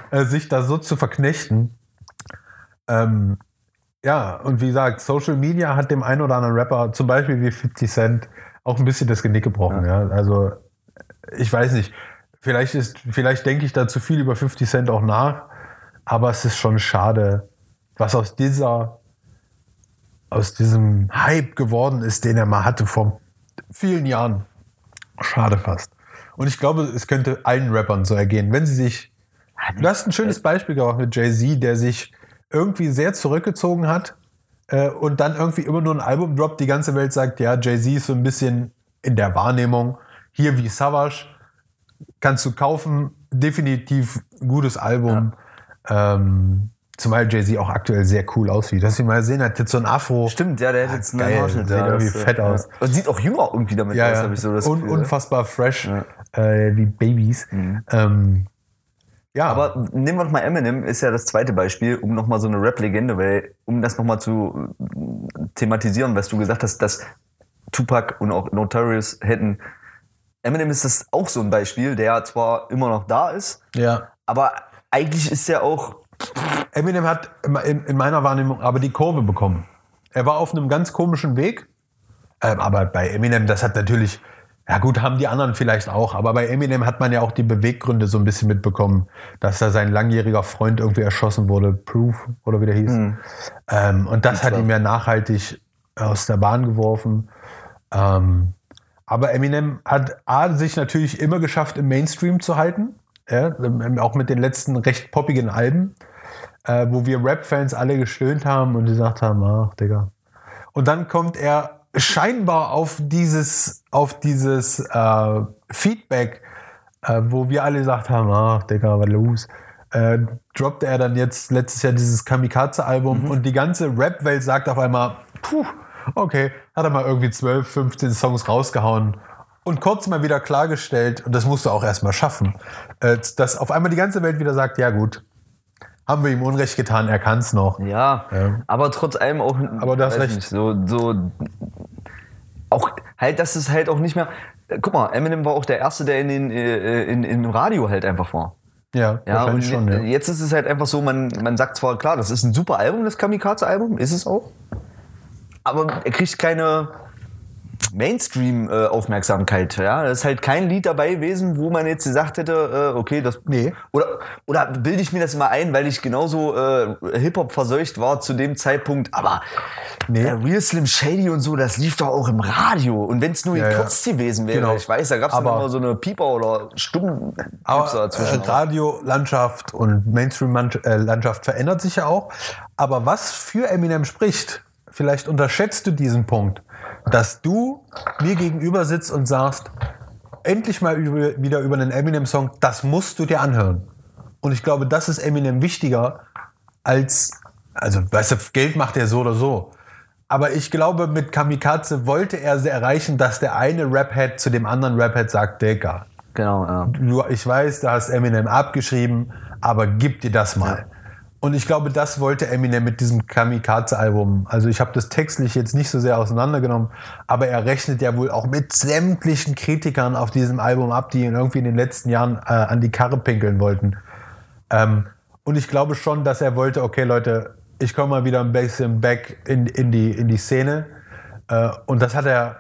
Äh, sich da so zu verknechten. Ähm, ja, und wie gesagt, Social Media hat dem einen oder anderen Rapper, zum Beispiel wie 50 Cent, auch ein bisschen das Genick gebrochen. Ja. Also, ich weiß nicht, vielleicht, ist, vielleicht denke ich da zu viel über 50 Cent auch nach, aber es ist schon schade, was aus dieser, aus diesem Hype geworden ist, den er mal hatte vor vielen Jahren. Schade fast. Und ich glaube, es könnte allen Rappern so ergehen, wenn sie sich. Du hast ein schönes Beispiel gebracht mit Jay-Z, der sich irgendwie sehr zurückgezogen hat äh, und dann irgendwie immer nur ein Album droppt. Die ganze Welt sagt, ja, Jay-Z ist so ein bisschen in der Wahrnehmung hier wie Savage. Kannst du kaufen, definitiv gutes Album. Ähm, zumal Jay-Z auch aktuell sehr cool aussieht. Dass ich mal gesehen hat, jetzt so ein Afro. Stimmt, ja, der hat jetzt einen geil, Haarschnitt. sieht ja, irgendwie das, fett ja. aus. Und sieht auch jünger irgendwie damit Ja, aus, ja. habe ich so das Un Gefühl. unfassbar fresh, äh, wie Babys. Ähm, ja, Aber nehmen wir noch mal Eminem, ist ja das zweite Beispiel, um nochmal so eine Rap-Legende, weil, um das nochmal zu äh, thematisieren, was du gesagt hast, dass Tupac und auch Notorious hätten. Eminem ist das auch so ein Beispiel, der zwar immer noch da ist, ja. aber eigentlich ist er auch. Eminem hat in, in meiner Wahrnehmung aber die Kurve bekommen. Er war auf einem ganz komischen Weg. Ähm, aber bei Eminem, das hat natürlich Ja gut, haben die anderen vielleicht auch, aber bei Eminem hat man ja auch die Beweggründe so ein bisschen mitbekommen, dass da sein langjähriger Freund irgendwie erschossen wurde, Proof oder wie der hieß. Mhm. Ähm, und das hat ihn ja nachhaltig aus der Bahn geworfen. Ähm, aber Eminem hat A, sich natürlich immer geschafft, im Mainstream zu halten, ja, auch mit den letzten recht poppigen Alben, äh, wo wir Rap-Fans alle gestöhnt haben und gesagt haben, ach Digga. Und dann kommt er scheinbar auf dieses, auf dieses äh, Feedback, äh, wo wir alle gesagt haben, ach Digga, was los? Äh, droppte er dann jetzt letztes Jahr dieses Kamikaze-Album und die ganze Rap-Welt sagt auf einmal, puh, okay, hat er mal irgendwie 12, 15 Songs rausgehauen und kurz mal wieder klargestellt, und das musst du auch erstmal schaffen, äh, dass auf einmal die ganze Welt wieder sagt, ja gut, haben wir ihm Unrecht getan, er kann es noch. Ja, Ja. aber trotz allem auch. Aber weiß recht. Nicht, so, so. Auch halt, dass es halt auch nicht mehr. Guck mal, Eminem war auch der Erste, der in den, äh, in, in dem Radio halt einfach war. Ja, Ja, wahrscheinlich schon, ja. jetzt ist es halt einfach so, man, man sagt zwar, klar, das ist ein super Album, das Kamikaze-Album, ist es auch. Aber er kriegt keine Mainstream-Aufmerksamkeit. Ja? Da ist halt kein Lied dabei gewesen, wo man jetzt gesagt hätte, äh, okay, das. Nee. Oder, oder bilde ich mir das mal ein, weil ich genauso äh, Hip-Hop verseucht war zu dem Zeitpunkt. Aber Nee. äh, Real Slim Shady und so, das lief doch auch im Radio. Und wenn es nur Ja, ja. kurz gewesen wäre, Genau. ich weiß, da gab es Aber- immer so eine Pieper oder Stumm Aber dazwischen. äh, Radiolandschaft und Mainstream-Landschaft verändert sich ja auch. Aber was für Eminem spricht, vielleicht unterschätzt du diesen Punkt, dass du mir gegenüber sitzt und sagst, endlich mal über, wieder über einen Eminem-Song, das musst du dir anhören. Und ich glaube, das ist Eminem wichtiger als, also, weißt du, Geld macht er so oder so. Aber ich glaube, mit Kamikaze wollte er erreichen, dass der eine Rap-Head zu dem anderen Rap-Head sagt, Digga, Genau, ja. du, ich weiß, du hast Eminem abgeschrieben, aber gib dir das mal. Und ich glaube, das wollte Eminem mit diesem Kamikaze-Album. Also ich habe das textlich jetzt nicht so sehr auseinandergenommen, aber er rechnet ja wohl auch mit sämtlichen Kritikern auf diesem Album ab, die ihn irgendwie in den letzten Jahren äh, an die Karre pinkeln wollten. Ähm, und ich glaube schon, dass er wollte, okay Leute, ich komme mal wieder ein bisschen back in, in, die, in die Szene. Äh, und das hat er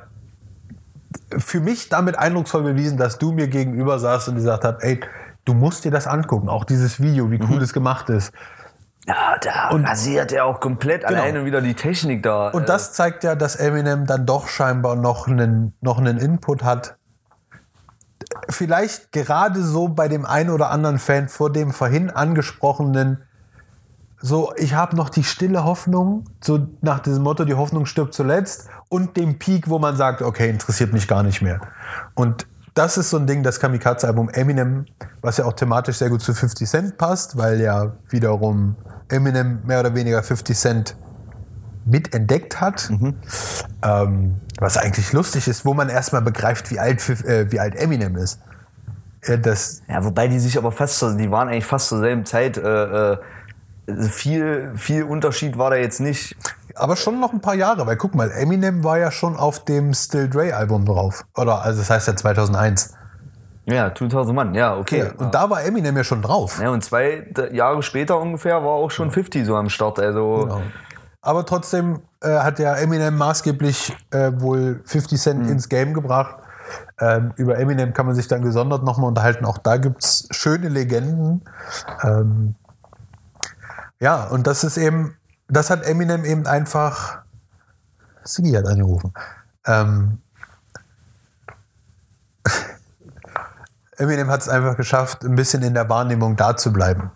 für mich damit eindrucksvoll bewiesen, dass du mir gegenüber saßt und gesagt hast, ey, du musst dir das angucken, auch dieses Video, wie cool es gemacht ist. Ja, da rasiert er auch komplett alleine wieder die Technik da. Und das zeigt ja, dass Eminem dann doch scheinbar noch einen, noch einen Input hat. Vielleicht gerade so bei dem einen oder anderen Fan vor dem vorhin angesprochenen, so, ich habe noch die stille Hoffnung, so nach diesem Motto, die Hoffnung stirbt zuletzt und dem Peak, wo man sagt, okay, interessiert mich gar nicht mehr. Und das ist so ein Ding, das Kamikaze-Album Eminem, was ja auch thematisch sehr gut zu 50 Cent passt, weil ja wiederum Eminem mehr oder weniger 50 Cent mitentdeckt hat. Ähm, was eigentlich lustig ist, wo man erstmal begreift, wie alt, äh, wie alt Eminem ist. Ja, das, ja, wobei die sich aber fast, die waren eigentlich fast zur selben Zeit. Äh, äh, viel, viel Unterschied war da jetzt nicht. aber schon noch ein paar Jahre, weil guck mal, Eminem war ja schon auf dem Still Dre Album drauf. Oder, also das heißt ja 2001. Ja, 2000 Mann, ja, okay. Und da war Eminem ja schon drauf. ja, und zwei Jahre später ungefähr war auch schon 50 so am Start. Also, Genau. Aber trotzdem äh, hat ja Eminem maßgeblich äh, wohl 50 Cent ins Game gebracht. Ähm, über Eminem kann man sich dann gesondert nochmal unterhalten. Auch da gibt es schöne Legenden. Ähm, ja, und das ist eben, das hat Eminem eben einfach. Sigi hat angerufen. Ähm, Eminem hat es einfach geschafft, ein bisschen in der Wahrnehmung da zu bleiben.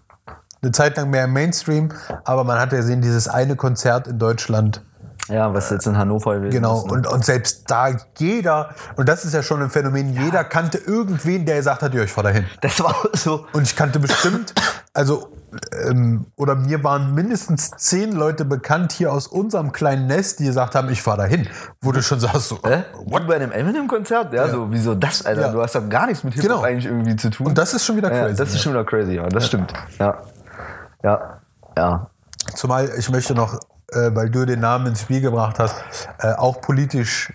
Eine Zeit lang mehr im Mainstream, aber man hat ja gesehen, dieses eine Konzert in Deutschland, ja, was jetzt in Hannover gewesen genau, ist. ne? und, und selbst da jeder, und das ist ja schon ein Phänomen, jeder kannte irgendwen, der gesagt hat, ja, ich fahr dahin. Das war so. Und ich kannte bestimmt, also, ähm, oder mir waren mindestens zehn Leute bekannt hier aus unserem kleinen Nest, die gesagt haben, ich fahr dahin. Wo du schon sagst, so, Hä? Du bei einem Eminem-Konzert? Ja, so, wieso das, Alter? Ja. Du hast doch gar nichts mit Hip-Hop Genau. eigentlich irgendwie zu tun. Und das ist schon wieder ja, crazy, Das ist ja. schon wieder crazy, ja, das stimmt. Ja. Ja. Ja. Zumal ich möchte noch, äh, weil du den Namen ins Spiel gebracht hast, äh, auch politisch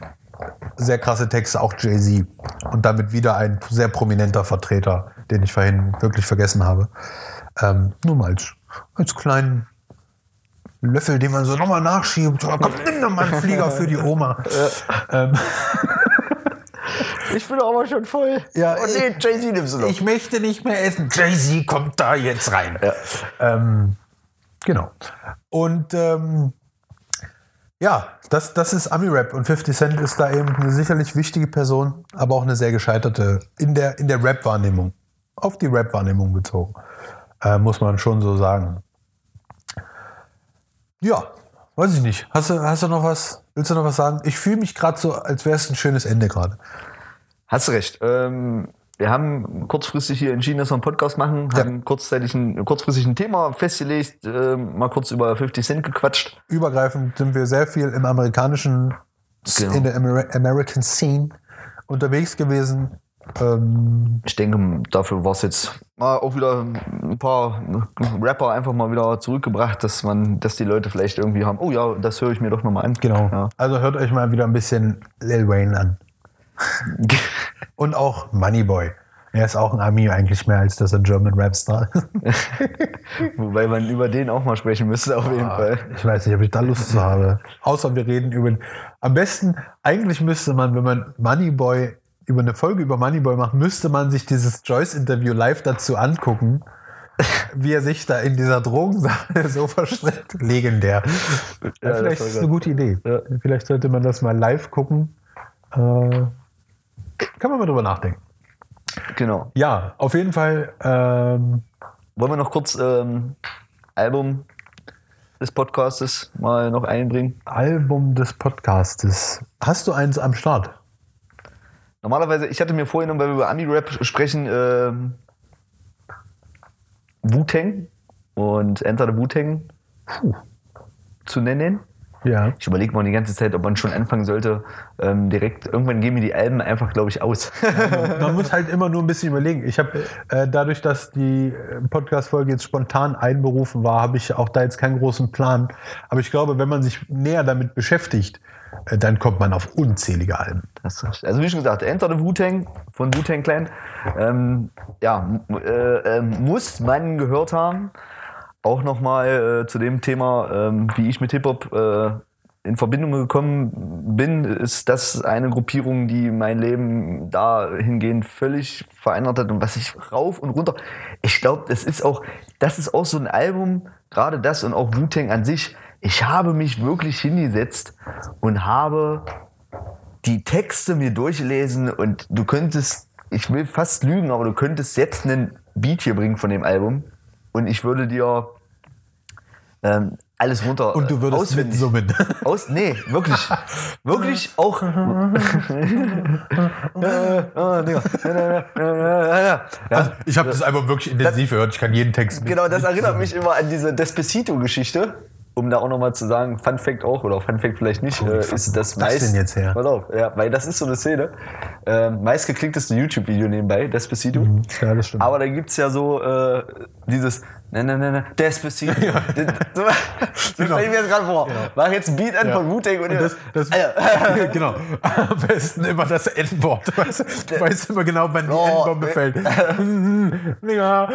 sehr krasse Texte, auch Jay-Z. Und damit wieder ein sehr prominenter Vertreter, den ich vorhin wirklich vergessen habe. Ähm, nur mal als, als kleinen Löffel, den man so nochmal nachschiebt. Oh, komm, nimm doch mal einen Flieger für die Oma. ähm, Ich bin aber schon voll. Ja, oh nee, Jay-Z nimmst du noch. Ich möchte nicht mehr essen. Jay-Z kommt da jetzt rein. Ähm, genau. Und ähm, ja, das, das ist Ami-Rap und 50 Cent ist da eben eine sicherlich wichtige Person, aber auch eine sehr gescheiterte in der, in der Rap-Wahrnehmung. Auf die Rap-Wahrnehmung bezogen. Äh, muss man schon so sagen. Ja, weiß ich nicht. Hast du, hast du noch was? Willst du noch was sagen? Ich fühle mich gerade so, als wäre es ein schönes Ende gerade. Hast recht. Ähm, wir haben kurzfristig hier entschieden, dass wir einen Podcast machen, Ja. haben kurzzeitig ein, kurzfristig ein Thema festgelegt, ähm, mal kurz über 50 Cent gequatscht. Übergreifend sind wir sehr viel im amerikanischen, Genau. in der Amer American Scene unterwegs gewesen. Ähm, Ich denke, dafür war es jetzt mal auch wieder ein paar Rapper einfach mal wieder zurückgebracht, dass man, dass die Leute vielleicht irgendwie haben, oh ja, das höre ich mir doch nochmal an. genau. Ja. Also hört euch mal wieder ein bisschen Lil Wayne an. Und auch Moneyboy. Er ist auch ein Ami eigentlich mehr, als dass er German Rapstar ist. Wobei man über den auch mal sprechen müsste, auf jeden Fall. Ich weiß nicht, ob ich da Lust zu habe. Außer wir reden über. Am besten, eigentlich müsste man, wenn man Moneyboy über eine Folge über Moneyboy macht, müsste man sich dieses Joyce-Interview live dazu angucken, wie er sich da in dieser Drogensache so verstreckt. Legendär. Ja, das vielleicht ist es eine gute Idee. Ja. Vielleicht sollte man das mal live gucken. Äh, kann man mal drüber nachdenken. Genau. Ja, auf jeden Fall. Ähm, Wollen wir noch kurz ähm, Album des Podcastes mal noch einbringen? Album des Podcastes. Hast du eins am Start? Normalerweise, ich hatte mir vorgenommen, weil wir über Ami-Rap sprechen, ähm, Wu-Tang und Enter the Wu-Tang zu nennen. Ja. Ich überlege mal die ganze Zeit, ob man schon anfangen sollte, ähm, direkt, irgendwann gehen mir die Alben einfach, glaube ich, aus. Man muss halt immer nur ein bisschen überlegen. Ich habe äh, dadurch, dass die äh, Podcast-Folge jetzt spontan einberufen war, habe ich auch da jetzt keinen großen Plan. Aber ich glaube, wenn man sich näher damit beschäftigt, äh, dann kommt man auf unzählige Alben. Also wie schon gesagt, Enter the Wu-Tang von Wu-Tang Clan. Ähm, ja, äh, ähm, muss man gehört haben. Auch nochmal äh, zu dem Thema, ähm, wie ich mit Hip-Hop äh, in Verbindung gekommen bin, ist das eine Gruppierung, die mein Leben dahingehend völlig verändert hat und was ich rauf und runter. Ich glaube, das ist auch, das ist auch so ein Album, gerade das und auch Wu-Tang an sich. Ich habe mich wirklich hingesetzt und habe die Texte mir durchgelesen und du könntest, ich will fast lügen, aber du könntest jetzt einen Beat hier bringen von dem Album und ich würde dir ähm, alles runter Und du würdest auswendig- mitsummen. Aus, nee, wirklich. wirklich auch. Ah, Also, ich habe das Album wirklich intensiv gehört. Ich kann jeden Text mit- Genau, das erinnert mich immer an diese Despacito-Geschichte. Um da auch nochmal zu sagen, Fun Fact auch, oder Fun Fact vielleicht nicht, äh, ist das meist. denn jetzt her? Pass auf, ja, weil das ist so eine Szene. Ähm, meist geklickteste YouTube-Video nebenbei, Despacito. Ja, das stimmt. Aber da gibt es ja so äh, dieses ne, ne, ne, ne, Despacito. Das- So, so Genau. stell ich mir jetzt gerade vor. Mach jetzt ein Beat an Ja. von Wu-Tang und, Und das, das, Alter. genau. Am besten immer das Endwort. Weißt du, weißt immer genau, wann die Oh, Endbombe äh. fällt. ja.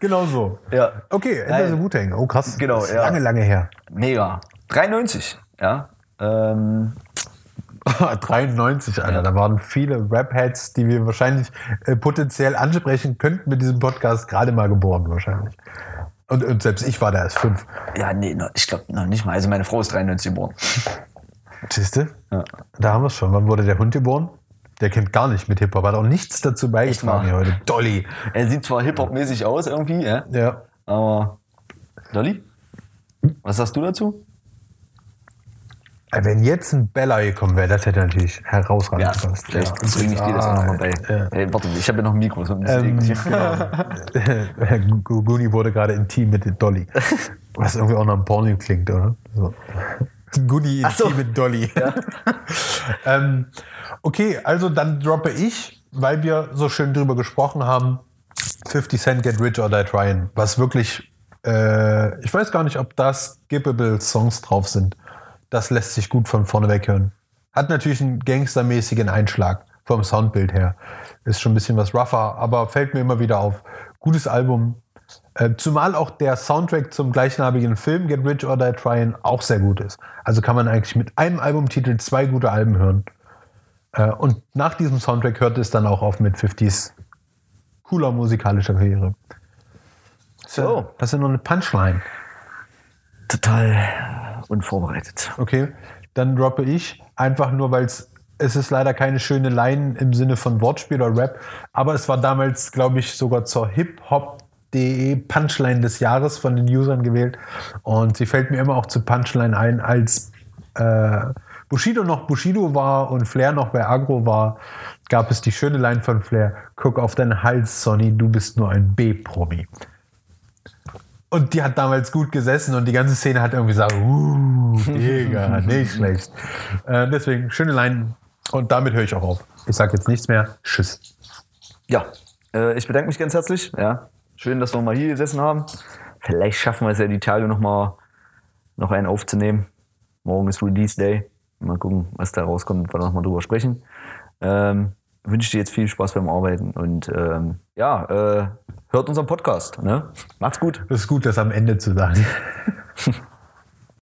genau so. Ja. Okay, Ende Nein. the Wu-Tang. Oh krass. Genau, Das ja. Lange, lange her. Mega. 93, ja. Ähm, 93, Alter. Da waren viele Rap-Heads, die wir wahrscheinlich äh, potenziell ansprechen könnten mit diesem Podcast, gerade mal geboren wahrscheinlich. Und, und selbst ich war da erst fünf. ja, nee, ich glaube noch nicht mal. Also meine Frau ist 93 geboren. Siehst du? Ja. Da haben wir es schon. Wann wurde der Hund geboren? Der kennt gar nicht mit Hip-Hop, hat auch nichts dazu beigetragen hier heute. Dolly. Er sieht zwar Hip-Hop-mäßig aus irgendwie, ja, Ja. aber. Dolly? Was sagst du dazu? Äh, Wenn jetzt ein Bella gekommen wäre, das hätte natürlich herausragend Ja, gepasst. vielleicht bringe ich dir das auch nochmal bei. Ja. Hey, warte, ich habe ja noch ein Mikro. So Ähm, genau. Gu- Guni wurde gerade intim mit Dolly. Was irgendwie auch nach einem Porno klingt, oder? So. Guni Ach so. intim mit Dolly. ähm, okay, also dann droppe ich, weil wir so schön drüber gesprochen haben, 50 Cent Get Rich or Die Tryin', was wirklich, äh, ich weiß gar nicht, ob da skippable Songs drauf sind. Das lässt sich gut von vorne weg hören. Hat natürlich einen gangstermäßigen Einschlag vom Soundbild her. Ist schon ein bisschen was rougher, aber fällt mir immer wieder auf. Gutes Album. Äh, zumal auch der Soundtrack zum gleichnamigen Film Get Rich or Die Tryin' auch sehr gut ist. Also kann man eigentlich mit einem Albumtitel zwei gute Alben hören. Äh, und nach diesem Soundtrack hörte es dann auch auf mit 50s cooler musikalischer Karriere. So. Das ist noch eine Punchline. Total unvorbereitet. Okay, dann droppe ich einfach nur, weil es es ist leider keine schöne Line im Sinne von Wortspiel oder Rap, aber es war damals, glaube ich, sogar zur Hip-Hop.de Punchline des Jahres von den Usern gewählt. Und sie fällt mir immer auch zu Punchline ein, als äh, Bushido noch Bushido war und Flair noch bei Agro war, gab es die schöne Line von Flair: Guck auf deinen Hals, Sonny, du bist nur ein B-Promi. Und die hat damals gut gesessen und die ganze Szene hat irgendwie gesagt, uh, Digga, nicht schlecht. Äh, deswegen, schöne Line. Und damit höre ich auch auf. Ich sage jetzt nichts mehr. Tschüss. Ja, äh, ich bedanke mich ganz herzlich. Ja, schön, dass wir mal hier gesessen haben. Vielleicht schaffen wir es ja die Tage noch mal noch einen aufzunehmen. Morgen ist Release Day. Mal gucken, was da rauskommt, ob wir noch mal drüber sprechen. Ähm, wünsche dir jetzt viel Spaß beim Arbeiten und ähm, ja, äh, hört unseren Podcast. Ne? Macht's gut. Das ist gut, das am Ende zu sagen.